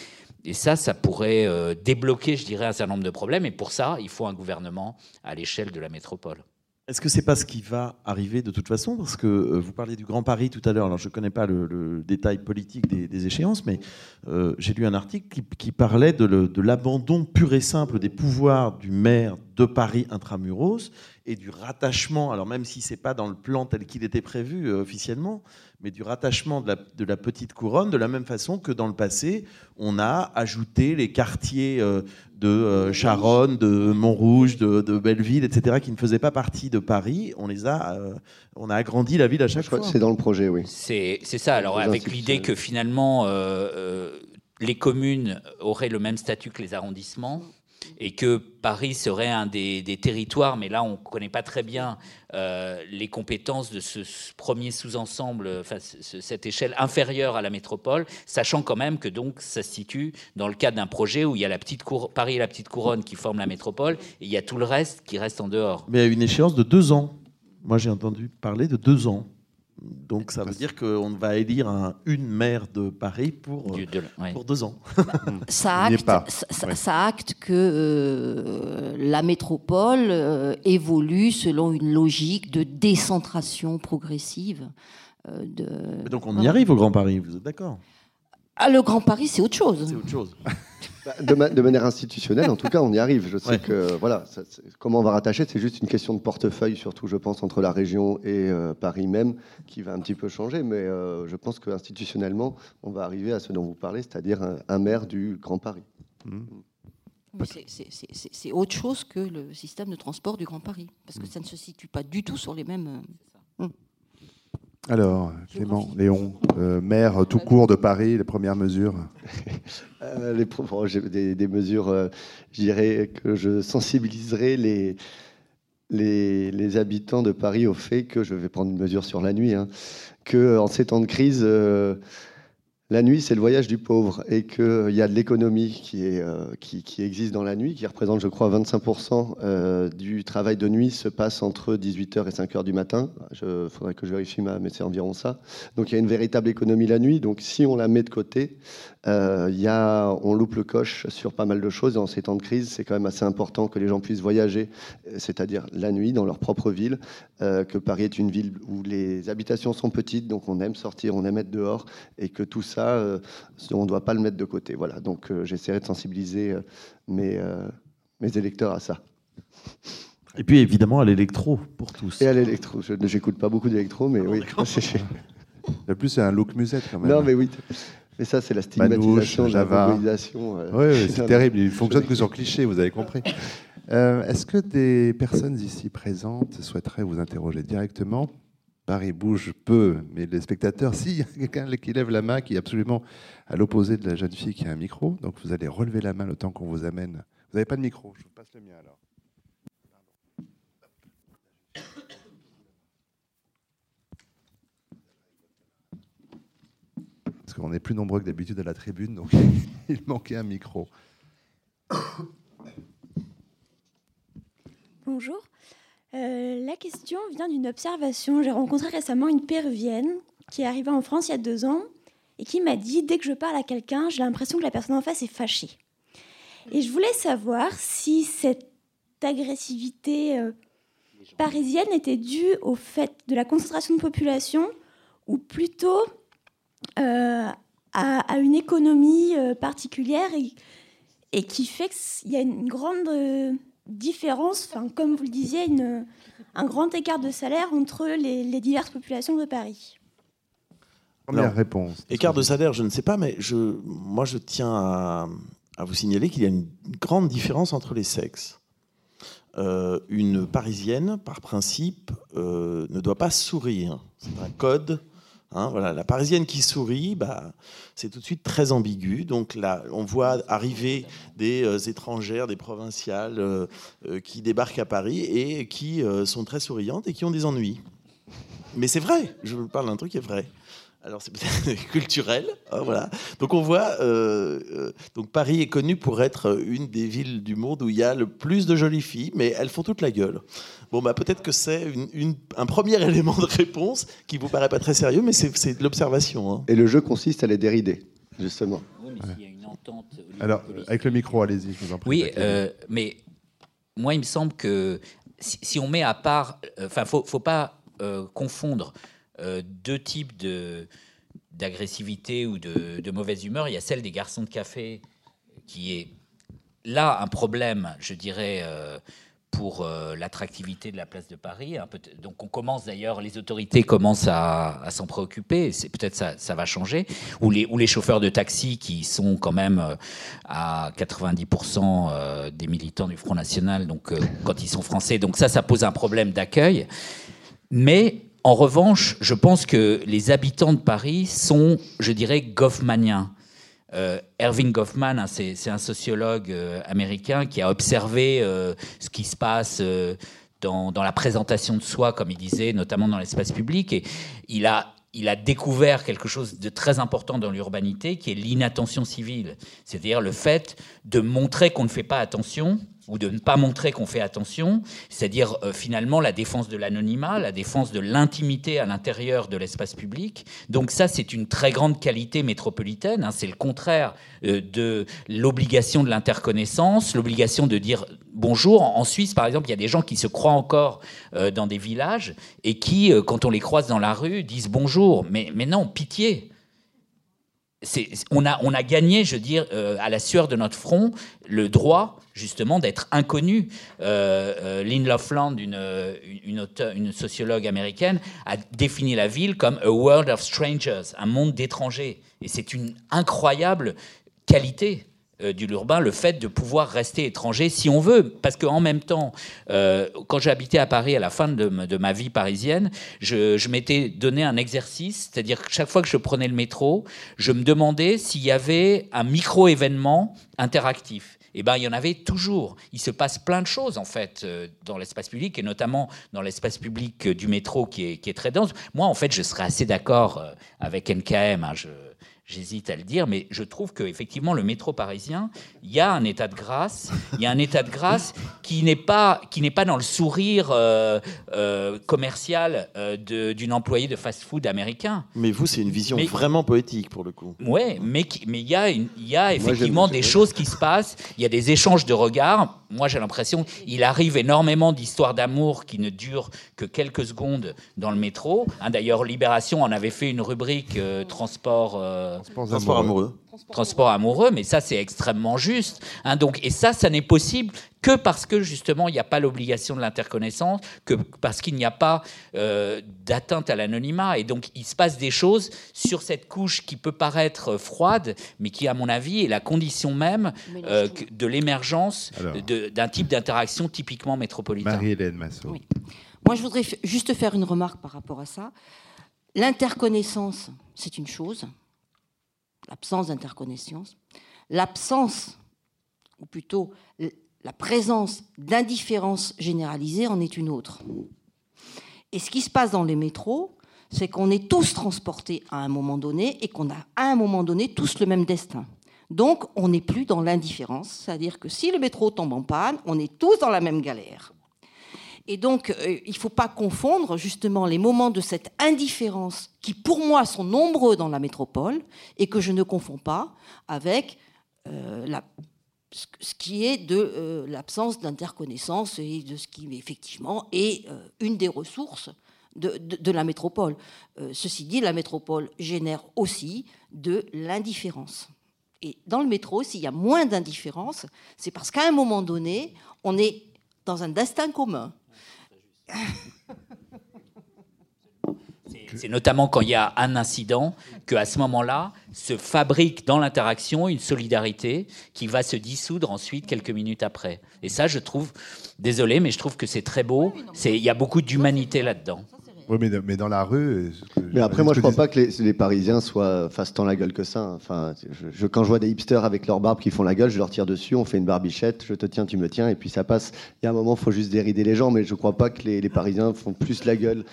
Speaker 3: et ça, ça pourrait euh, débloquer, je dirais, un certain nombre de problèmes. Et pour ça, il faut un gouvernement à l'échelle de la métropole.
Speaker 4: Est-ce que c'est pas ce qui va arriver de toute façon? Parce que euh, vous parliez du Grand Paris tout à l'heure. Alors je ne connais pas le, détail politique des, échéances, mais euh, j'ai lu un article qui, parlait de l'abandon pur et simple des pouvoirs du maire de Paris intramuros et du rattachement. Alors même si c'est pas dans le plan tel qu'il était prévu officiellement, mais du rattachement de la, petite couronne, de la même façon que dans le passé, on a ajouté les quartiers euh, de euh, Charonne, de Montrouge, de, Belleville, etc., qui ne faisaient pas partie de Paris. On les a, euh, on a agrandi la ville à chaque fois.
Speaker 6: C'est dans le projet, oui.
Speaker 3: C'est ça. Alors avec l'idée que finalement les communes auraient le même statut que les arrondissements et que Paris serait un des, territoires, mais là on ne connaît pas très bien euh, les compétences de ce premier sous-ensemble, enfin, cette échelle inférieure à la métropole, sachant quand même que donc ça se situe dans le cadre d'un projet où il y a la petite cour Paris et la petite couronne qui forment la métropole, et il y a tout le reste qui reste en dehors.
Speaker 4: Mais à une échéance de deux ans. Moi j'ai entendu parler de deux ans. Donc ça veut dire qu'on va élire un, une maire de Paris pour, pour deux ans.
Speaker 2: ça, acte, ça, acte que euh, la métropole euh, évolue selon une logique de décentration progressive.
Speaker 4: Euh, de... Donc on y arrive au Grand Paris, vous êtes d'accord?
Speaker 2: Ah, Le Grand Paris, c'est autre chose.
Speaker 4: C'est autre chose.
Speaker 6: Bah, de, manière institutionnelle, en tout cas, on y arrive. Je sais que voilà, comment on va rattacher, c'est juste une question de portefeuille, surtout, je pense, entre la région et euh, Paris même, qui va un petit peu changer. Mais euh, je pense qu'institutionnellement, on va arriver à ce dont vous parlez, c'est-à-dire un, maire du Grand Paris.
Speaker 2: Mmh. C'est autre chose que le système de transport du Grand Paris, parce que mmh. ça ne se situe pas du tout sur les mêmes.
Speaker 1: Euh, mmh. Alors, Clément, Léon, euh, maire tout court de Paris, les premières mesures.
Speaker 6: Euh, les, des, mesures, euh, je dirais que je sensibiliserai les, les, habitants de Paris au fait que, je vais prendre une mesure sur la nuit, hein, que en ces temps de crise, la nuit, c'est le voyage du pauvre et qu'il y a de l'économie qui, euh, qui, existe dans la nuit, qui représente, je crois, 25% euh, du travail de nuit se passe entre 18h et 5h du matin. Il faudrait que je vérifie, mais c'est environ ça. Donc il y a une véritable économie la nuit. Donc si on la met de côté, euh, on loupe le coche sur pas mal de choses. Dans ces temps de crise, c'est quand même assez important que les gens puissent voyager, c'est-à-dire la nuit dans leur propre ville, euh, que Paris est une ville où les habitations sont petites, donc on aime sortir, on aime être dehors, et que tout ça, euh, on ne doit pas le mettre de côté. Voilà, donc euh, j'essaierai de sensibiliser mes, mes électeurs à ça.
Speaker 4: Et puis évidemment à l'électro pour tous.
Speaker 6: Et à l'électro. Je n'écoute pas beaucoup d'électro, mais oui.
Speaker 1: Le plus, c'est un look musette quand même.
Speaker 6: Non, mais oui. Mais ça, c'est la stigmatisation de la
Speaker 1: oui, c'est terrible. Il fonctionne que sur cliché, vous avez compris. Euh, est-ce que des personnes ici présentes souhaiteraient vous interroger directement? Paris bouge peu, mais les spectateurs, s'il y a quelqu'un qui lève la main, qui est absolument à l'opposé de la jeune fille qui a un micro, donc vous allez relever la main le temps qu'on vous amène. Vous n'avez pas de micro, je vous passe le mien alors. Parce qu'on est plus nombreux que d'habitude à la tribune, donc il manquait un micro.
Speaker 7: Bonjour. Euh, la question vient d'une observation. J'ai rencontré récemment une péruvienne qui est arrivée en France il y a deux ans et qui m'a dit dès que je parle à quelqu'un, j'ai l'impression que la personne en face est fâchée. Et je voulais savoir si cette agressivité euh, parisienne était due au fait de la concentration de population ou plutôt euh, à, une économie particulière et, et, qui fait qu'il y a une grande différence, enfin, comme vous le disiez, une, un grand écart de salaire entre les, diverses populations de Paris
Speaker 1: Première réponse.
Speaker 4: Écart de salaire, je ne sais pas, mais je, moi je tiens à, vous signaler qu'il y a une grande différence entre les sexes. Euh, une Parisienne, par principe, euh, ne doit pas sourire. C'est un code Hein, voilà, la parisienne qui sourit, bah, c'est tout de suite très ambigu. Donc là, on voit arriver des euh, étrangères, des provinciales euh, euh, qui débarquent à Paris et qui sont très souriantes et qui ont des ennuis. Mais c'est vrai, je vous parle d'un truc qui est vrai. Alors c'est peut-être culturel, hein, voilà. Donc on voit, donc Paris est connu pour être une des villes du monde où il y a le plus de jolies filles, mais elles font toute la gueule. Bon, bah, peut-être que c'est un premier élément de réponse qui vous paraît pas très sérieux, mais c'est de l'observation. Hein.
Speaker 6: Et le jeu consiste à les dérider, justement.
Speaker 3: Oui, mais s'il y a une entente.
Speaker 1: Alors, avec le micro, allez-y, je vous en prie.
Speaker 3: Oui, euh, mais moi, il me semble que si, on met à part. Euh, enfin, faut, faut pas euh, deux types de d'agressivité ou de, mauvaise humeur. Il y a celle des garçons de café qui est là un problème, je dirais, pour euh, l'attractivité de la place de Paris. donc on commence d'ailleurs, les autorités commencent à, s'en préoccuper, c'est peut-être ça, ça va changer, ou les, ou les chauffeurs de taxi qui sont quand même euh, à 90% euh, des militants du Front National, donc quand ils sont français, donc ça, ça pose un problème d'accueil. Mais en revanche, je pense que les habitants de Paris sont, je dirais, goffmaniens. Euh, Erving Goffman, hein, c'est un sociologue euh, américain qui a observé euh, ce qui se passe dans, la présentation de soi, comme il disait, notamment dans l'espace public. Et il a, il a découvert quelque chose de très important dans l'urbanité, qui est l'inattention civile. C'est-à-dire le fait de montrer qu'on ne fait pas attention ou de ne pas montrer qu'on fait attention, c'est-à-dire euh, finalement la défense de l'anonymat, la défense de l'intimité à l'intérieur de l'espace public. Donc ça, c'est une très grande qualité métropolitaine. Hein. c'est le contraire euh, de l'obligation de l'interconnaissance, l'obligation de dire bonjour. En Suisse, par exemple, il y a des gens qui se croient encore euh, dans des villages et qui, quand on les croise dans la rue, disent bonjour. Mais, mais non, pitié on, a, on a gagné, je veux dire, à la sueur de notre front, le droit justement d'être inconnu. Euh, euh, Lynn Loveland, une, une, sociologue américaine, a défini la ville comme a world of strangers, un monde d'étrangers. Et c'est une incroyable qualité euh, du l'urbain, le fait de pouvoir rester étranger si on veut. Parce qu'en même temps, quand j'habitais à Paris à la fin de, ma vie parisienne, je, m'étais donné un exercice, c'est-à-dire que chaque fois que je prenais le métro, je me demandais s'il y avait un micro-événement interactif eh ben, il y en avait toujours. Il se passe plein de choses, en fait, euh, dans l'espace public, et notamment dans l'espace public euh, du métro qui est, très dense. Moi, en fait, je serais assez d'accord euh, avec NKM. Hein, je, j'hésite à le dire, mais je trouve qu'effectivement, le métro parisien, il y a un état de grâce, il y a un état de grâce qui n'est pas, qui n'est pas dans le sourire euh, euh, commercial euh, d'une employée de fast-food américain.
Speaker 4: Mais vous, c'est une vision vraiment poétique pour le coup.
Speaker 3: Oui, mais mais il y a, il y a effectivement des choses qui se passent, il y a des échanges de regards. Moi, j'ai l'impression qu'il arrive énormément d'histoires d'amour qui ne durent que quelques secondes dans le métro. Hein, d'ailleurs, Libération en avait fait une rubrique transport
Speaker 4: Transport, amoureux.
Speaker 3: Transport amoureux, mais ça c'est extrêmement juste. Hein, donc, et ça, ça n'est possible que parce que justement il n'y a pas l'obligation de l'interconnaissance, que parce qu'il n'y a pas euh, d'atteinte à l'anonymat. Et donc il se passe des choses sur cette couche qui peut paraître froide, mais qui, à mon avis, est la condition même euh, de l'émergence d'un type d'interaction typiquement métropolitain.
Speaker 1: Marie-Hélène Massot.
Speaker 2: Moi, je voudrais juste faire une remarque par rapport à ça. L'interconnaissance, c'est une chose l'absence d'interconnaissance, l'absence, ou plutôt la présence d'indifférence généralisée en est une autre. Et ce qui se passe dans les métros, c'est qu'on est tous transportés à un moment donné et qu'on a à un moment donné tous le même destin. Donc on n'est plus dans l'indifférence, c'est-à-dire que si le métro tombe en panne, on est tous dans la même galère. Et donc, euh, il ne faut pas confondre justement les moments de cette indifférence qui, pour moi, sont nombreux dans la métropole et que je ne confonds pas avec euh, ce qui est de euh, l'absence d'interconnaissance et de ce qui, effectivement, est une des ressources de la métropole. ceci dit, la métropole génère aussi de l'indifférence. Et dans le métro, s'il y a moins d'indifférence, c'est parce qu'à un moment donné, on est dans un destin commun.
Speaker 3: C'est notamment quand il y a un incident qu'à ce moment-là se fabrique dans l'interaction une solidarité qui va se dissoudre ensuite quelques minutes après. Et ça, je trouve, désolé, mais je trouve que c'est très beau. Il y a beaucoup d'humanité là-dedans.
Speaker 1: Oui, mais, mais dans la rue.
Speaker 6: Mais après, moi, je crois pas que les, Parisiens soient fassent tant la gueule que ça. Enfin, je, quand je vois des hipsters avec leur barbe qui font la gueule, je leur tire dessus, on fait une barbichette, je te tiens, tu me tiens, et puis ça passe. Il y a un moment, il faut juste dérider les gens, mais je crois pas que les, Parisiens font plus la gueule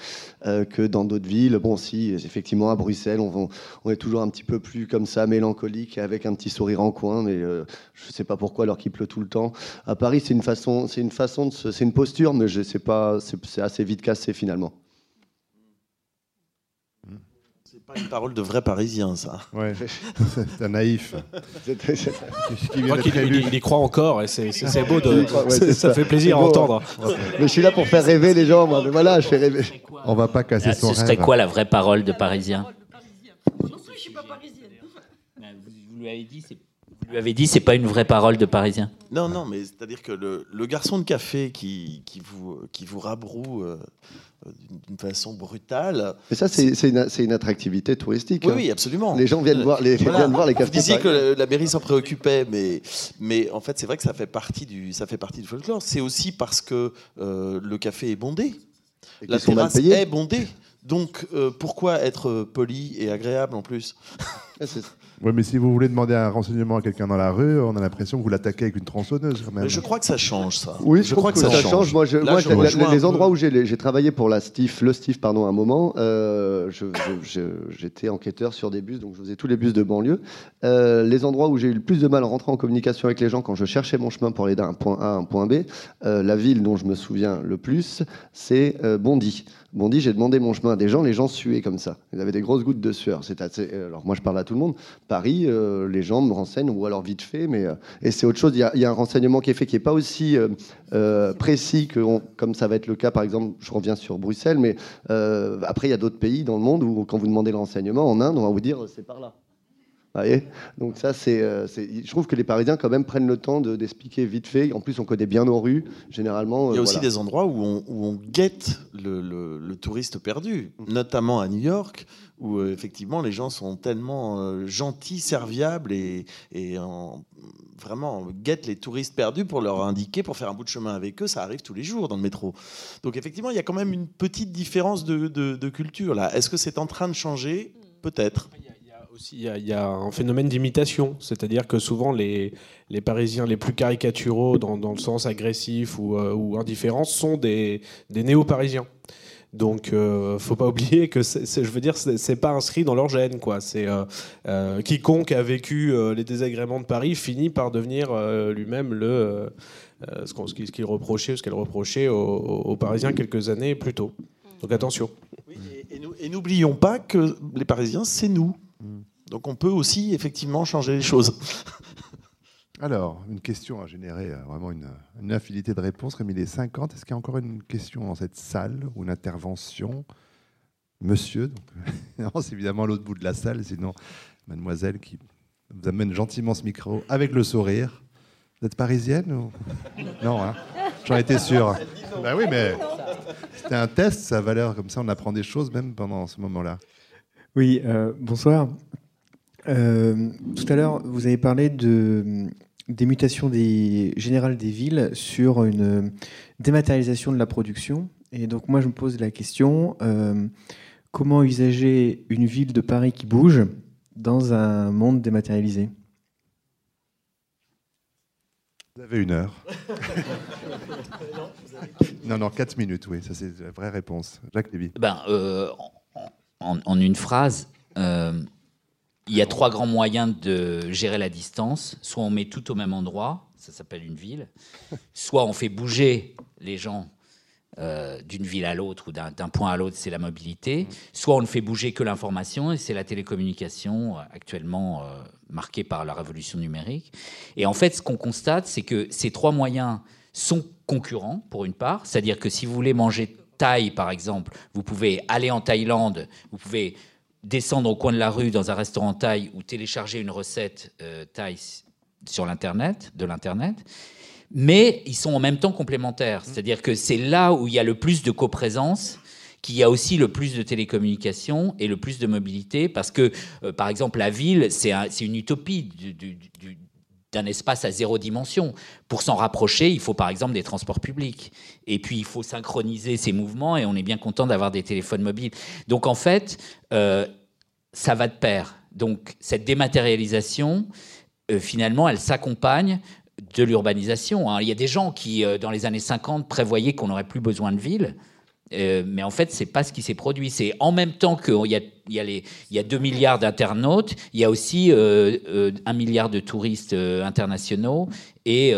Speaker 6: euh, que dans d'autres villes. Bon, si, effectivement, à Bruxelles, on, on, est toujours un petit peu plus comme ça, mélancolique, avec un petit sourire en coin, mais euh, je sais pas pourquoi, alors qu'il pleut tout le temps. À Paris, c'est une façon, c'est une façon de, c'est une posture, mais je sais pas, c'est assez vite cassé finalement.
Speaker 4: Pas une parole de vrai Parisien, ça.
Speaker 1: Ouais, c'est un naïf.
Speaker 5: il, y croit encore et c'est beau de. ça, fait plaisir à entendre.
Speaker 6: Mais je suis là pour faire rêver les gens, moi. Mais voilà, je fais rêver.
Speaker 1: On va pas casser ah, son
Speaker 3: rêve. Ce serait quoi la vraie parole de Parisien Je suis pas parisienne. Vous lui avez dit, c'est vous lui avez dit, c'est pas une vraie parole de Parisien.
Speaker 4: Non, non, mais c'est-à-dire que le, le, garçon de café qui, qui, vous, qui vous rabroue euh, d'une façon brutale.
Speaker 6: Mais ça, c'est une, une, attractivité touristique.
Speaker 4: Oui, hein. oui, absolument.
Speaker 6: Les gens viennent voir les, viennent voir les cafés.
Speaker 4: Vous disiez que la mairie s'en préoccupait, mais, mais en fait, c'est vrai que ça fait partie du, ça fait partie du folklore. C'est aussi parce que euh, le café est bondé. la terrasse est bondée. Donc, euh, pourquoi être poli et agréable en plus?
Speaker 1: oui, mais si vous voulez demander un renseignement à quelqu'un dans la rue, on a l'impression que vous l'attaquez avec une tronçonneuse. Quand même.
Speaker 4: je crois que ça change, ça.
Speaker 6: Oui, je, crois que, ça, change. Moi, les, endroits où j'ai travaillé pour la Stif, le Stif, pardon, un moment, euh, j'étais enquêteur sur des bus, donc je faisais tous les bus de banlieue. Euh, les endroits où j'ai eu le plus de mal à rentrer en communication avec les gens quand je cherchais mon chemin pour aller d'un point A à un point B, euh, la ville dont je me souviens le plus, c'est Bondy. Bondy, j'ai demandé mon chemin à des gens, les gens suaient comme ça. Ils avaient des grosses gouttes de sueur. C'est. Alors moi, je parle à tout le monde. Paris, euh, les gens me renseignent, ou alors vite fait, mais euh, et c'est autre chose. Il y, a, un renseignement qui est fait qui n'est pas aussi euh, précis que comme ça va être le cas, par exemple, je reviens sur Bruxelles, mais après, il y a d'autres pays dans le monde où, quand vous demandez le renseignement, en Inde, on va vous dire c'est par là. Donc ça, c'est, je trouve que les Parisiens quand même prennent le temps d'expliquer vite fait. En plus, on connaît bien nos rues, généralement.
Speaker 4: Il y a aussi des endroits où on, où on guette le, le, touriste perdu, notamment à New York où euh, effectivement les gens sont tellement euh, gentils, serviables et, vraiment guettent les touristes perdus pour leur indiquer, pour faire un bout de chemin avec eux. Ça arrive tous les jours dans le métro. Donc effectivement, il y a quand même une petite différence de, culture là. Est-ce que c'est en train de changer? Peut-être.
Speaker 5: Il y, a, un phénomène d'imitation, c'est-à-dire que souvent les, les, Parisiens les plus caricaturaux dans, le sens agressif ou, euh, ou indifférent sont des, des néo-parisiens. Donc, euh, faut pas oublier que, je veux dire, c'est pas inscrit dans leur gène, quoi. C'est euh, euh, quiconque a vécu les désagréments de Paris finit par devenir lui-même le ce qu'il reprochait, ce qu'elle reprochait aux, Parisiens quelques années plus tôt. Donc attention.
Speaker 4: et, n'oublions pas que les Parisiens, c'est nous. Mm. Donc on peut aussi effectivement changer les choses.
Speaker 1: Alors, une question a généré euh, vraiment une, infinité de réponses. Rémi, les 50, est-ce qu'il y a encore une question dans cette salle ou une intervention? Monsieur, c'est évidemment l'autre bout de la salle, sinon mademoiselle qui vous amène gentiment ce micro avec le sourire. Vous êtes parisienne ou... Non, hein j'en étais sûr. Ben oui, mais c'était un test, ça a valeur comme ça, on apprend des choses même pendant ce moment-là.
Speaker 8: Oui, euh, bonsoir. Euh, tout à l'heure, vous avez parlé de, des mutations des, générales des villes sur une dématérialisation de la production. Et donc moi, je me pose la question, euh, comment envisager une ville de Paris qui bouge dans un monde dématérialisé?
Speaker 1: Vous avez une heure. non, non, quatre minutes, oui, ça c'est la vraie réponse. Jacques Lévy.
Speaker 3: Ben, euh, en, une phrase, il y a trois grands moyens de gérer la distance. Soit on met tout au même endroit, ça s'appelle une ville. Soit on fait bouger les gens euh, d'une ville à l'autre ou d'un point à l'autre, c'est la mobilité. Soit on ne fait bouger que l'information, et c'est la télécommunication, euh, actuellement euh, marquée par la révolution numérique. Et en fait, ce qu'on constate, c'est que ces trois moyens sont concurrents, pour une part. C'est-à-dire que si vous voulez manger Thaï, par exemple, vous pouvez aller en Thaïlande, vous pouvez descendre au coin de la rue dans un restaurant thaï ou télécharger une recette euh, thaï sur l'internet, de l'internet, mais ils sont en même temps complémentaires. Mmh. C'est-à-dire que c'est là où il y a le plus de coprésence qu'il y a aussi le plus de télécommunications et le plus de mobilité, parce que, euh, par exemple, la ville, c'est une utopie du, d'un espace à zéro dimension. Pour s'en rapprocher, il faut par exemple des transports publics. Et puis il faut synchroniser ces mouvements et on est bien content d'avoir des téléphones mobiles. Donc en fait, euh, ça va de pair. Donc cette dématérialisation, euh, finalement, elle s'accompagne de l'urbanisation. Hein. Il y a des gens qui, euh, dans les années 50, prévoyaient qu'on n'aurait plus besoin de villes. Euh, mais en fait, c'est pas ce qui s'est produit. C'est en même temps qu'il y a, il y, a les, il y a 2 milliards d'internautes, il y a aussi euh, euh, 1 milliard de touristes internationaux et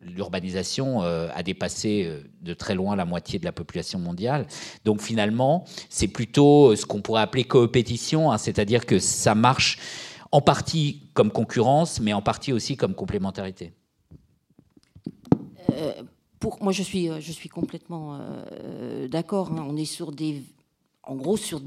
Speaker 3: l'urbanisation a dépassé de très loin la moitié de la population mondiale. Donc finalement, c'est plutôt ce qu'on pourrait appeler coopétition, hein, c'est-à-dire que ça marche en partie comme concurrence, mais en partie aussi comme complémentarité
Speaker 2: moi, je suis, euh, je suis complètement euh, d'accord. Hein. On est sur des, en gros, sur,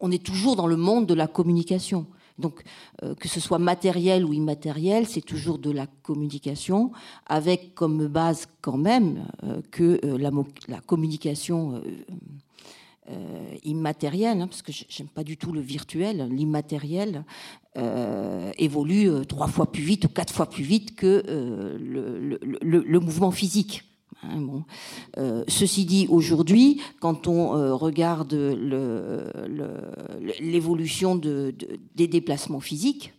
Speaker 2: on est toujours dans le monde de la communication. Donc, euh, que ce soit matériel ou immatériel, c'est toujours de la communication, avec comme base quand même que la, communication euh, immatériel, hein, parce que j'aime pas du tout le virtuel, l'immatériel euh, évolue euh, trois fois plus vite ou quatre fois plus vite que le, mouvement physique. Hein, ceci dit, aujourd'hui, quand on regarde l'évolution de, des déplacements physiques,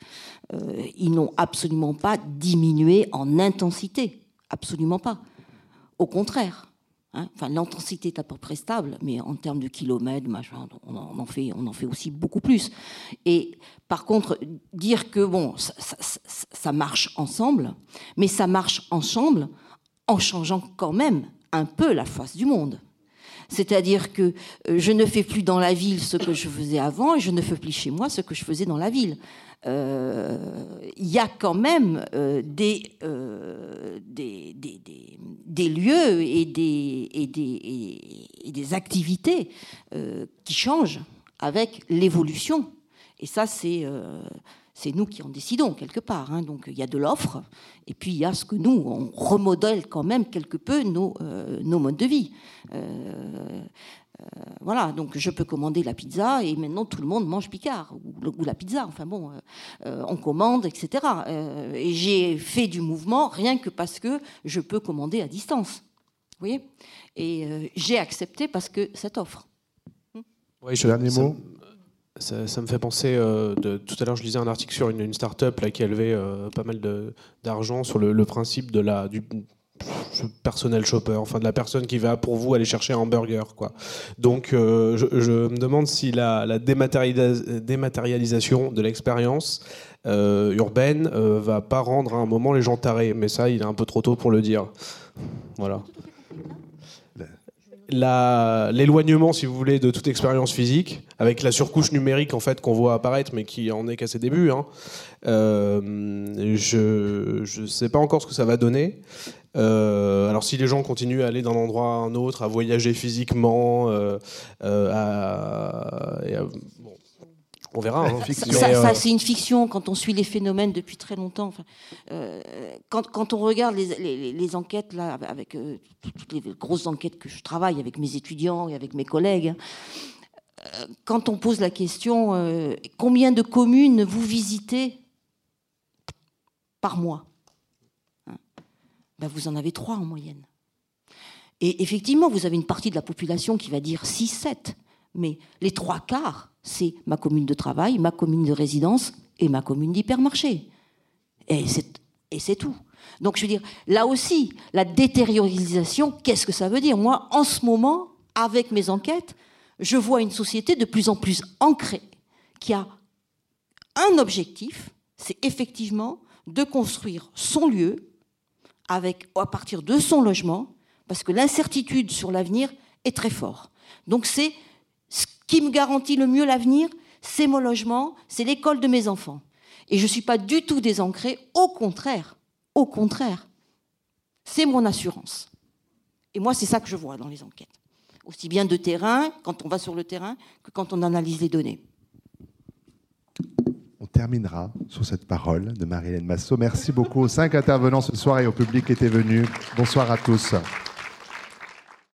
Speaker 2: ils n'ont absolument pas diminué en intensité, absolument pas. Au contraire, Hein. enfin, l'intensité est à peu près stable, mais en termes de kilomètres, on en, fait, aussi beaucoup plus. Et par contre, dire que bon, ça, marche ensemble, mais ça marche ensemble en changeant quand même un peu la face du monde. C'est-à-dire que euh, je ne fais plus dans la ville ce que je faisais avant et je ne fais plus chez moi ce que je faisais dans la ville. Euh, il y a quand même euh, des, des, des, des, lieux et des, et des, et des activités qui changent avec l'évolution. Et ça, c'est c'est nous qui en décidons quelque part. Hein. Donc il y a de l'offre, et puis il y a ce que nous, on remodèle quand même quelque peu nos, euh, nos modes de vie. Euh, euh, voilà, donc je peux commander la pizza et maintenant tout le monde mange Picard ou, la pizza. Enfin bon, on commande, etc. et j'ai fait du mouvement rien que parce que je peux commander à distance. Vous voyez Et j'ai accepté parce que cette offre.
Speaker 5: Oui, je, dernier mot. Ça, me fait penser, euh, de, tout à l'heure je lisais un article sur une, start-up là, qui a levé euh, pas mal d'argent sur le, principe de la, du personnel shopper, enfin de la personne qui va pour vous aller chercher un hamburger. Quoi. Donc euh, je, me demande si la, dématérialisation de l'expérience urbaine va pas rendre à un moment les gens tarés, mais ça il est un peu trop tôt pour le dire. Voilà l'éloignement, si vous voulez, de toute expérience physique, avec la surcouche numérique en fait qu'on voit apparaître, mais qui en est qu'à ses débuts. Hein. Euh, je ne sais pas encore ce que ça va donner. Euh, alors si les gens continuent à aller d'un endroit à un autre, à voyager physiquement, euh, à, on verra. Hein.
Speaker 2: Ça, euh, c'est une fiction quand on suit les phénomènes depuis très longtemps. Euh, quand, on regarde les, enquêtes, là, avec euh, toutes les grosses enquêtes que je travaille avec mes étudiants et avec mes collègues, quand on pose la question combien de communes vous visitez par mois? hein, ben, Vous en avez trois en moyenne. Et effectivement, vous avez une partie de la population qui va dire 6-7, mais les trois quarts c'est ma commune de travail, ma commune de résidence et ma commune d'hypermarché. Et c'est tout. Donc je veux dire, là aussi, la détériorisation, qu'est-ce que ça veut dire? Moi, en ce moment, avec mes enquêtes, je vois une société de plus en plus ancrée, qui a un objectif, c'est effectivement de construire son lieu à partir de son logement, parce que l'incertitude sur l'avenir est très forte. Donc c'est qui me garantit le mieux l'avenir, c'est mon logement, c'est l'école de mes enfants. Et je ne suis pas du tout désancrée, au contraire, au contraire. C'est mon assurance. Et moi, c'est ça que je vois dans les enquêtes. Aussi bien de terrain, quand on va sur le terrain, que quand on analyse les données.
Speaker 1: On terminera sur cette parole de Marie-Hélène Massot. Merci beaucoup aux cinq intervenants ce soir et au public qui était venu. Bonsoir à tous.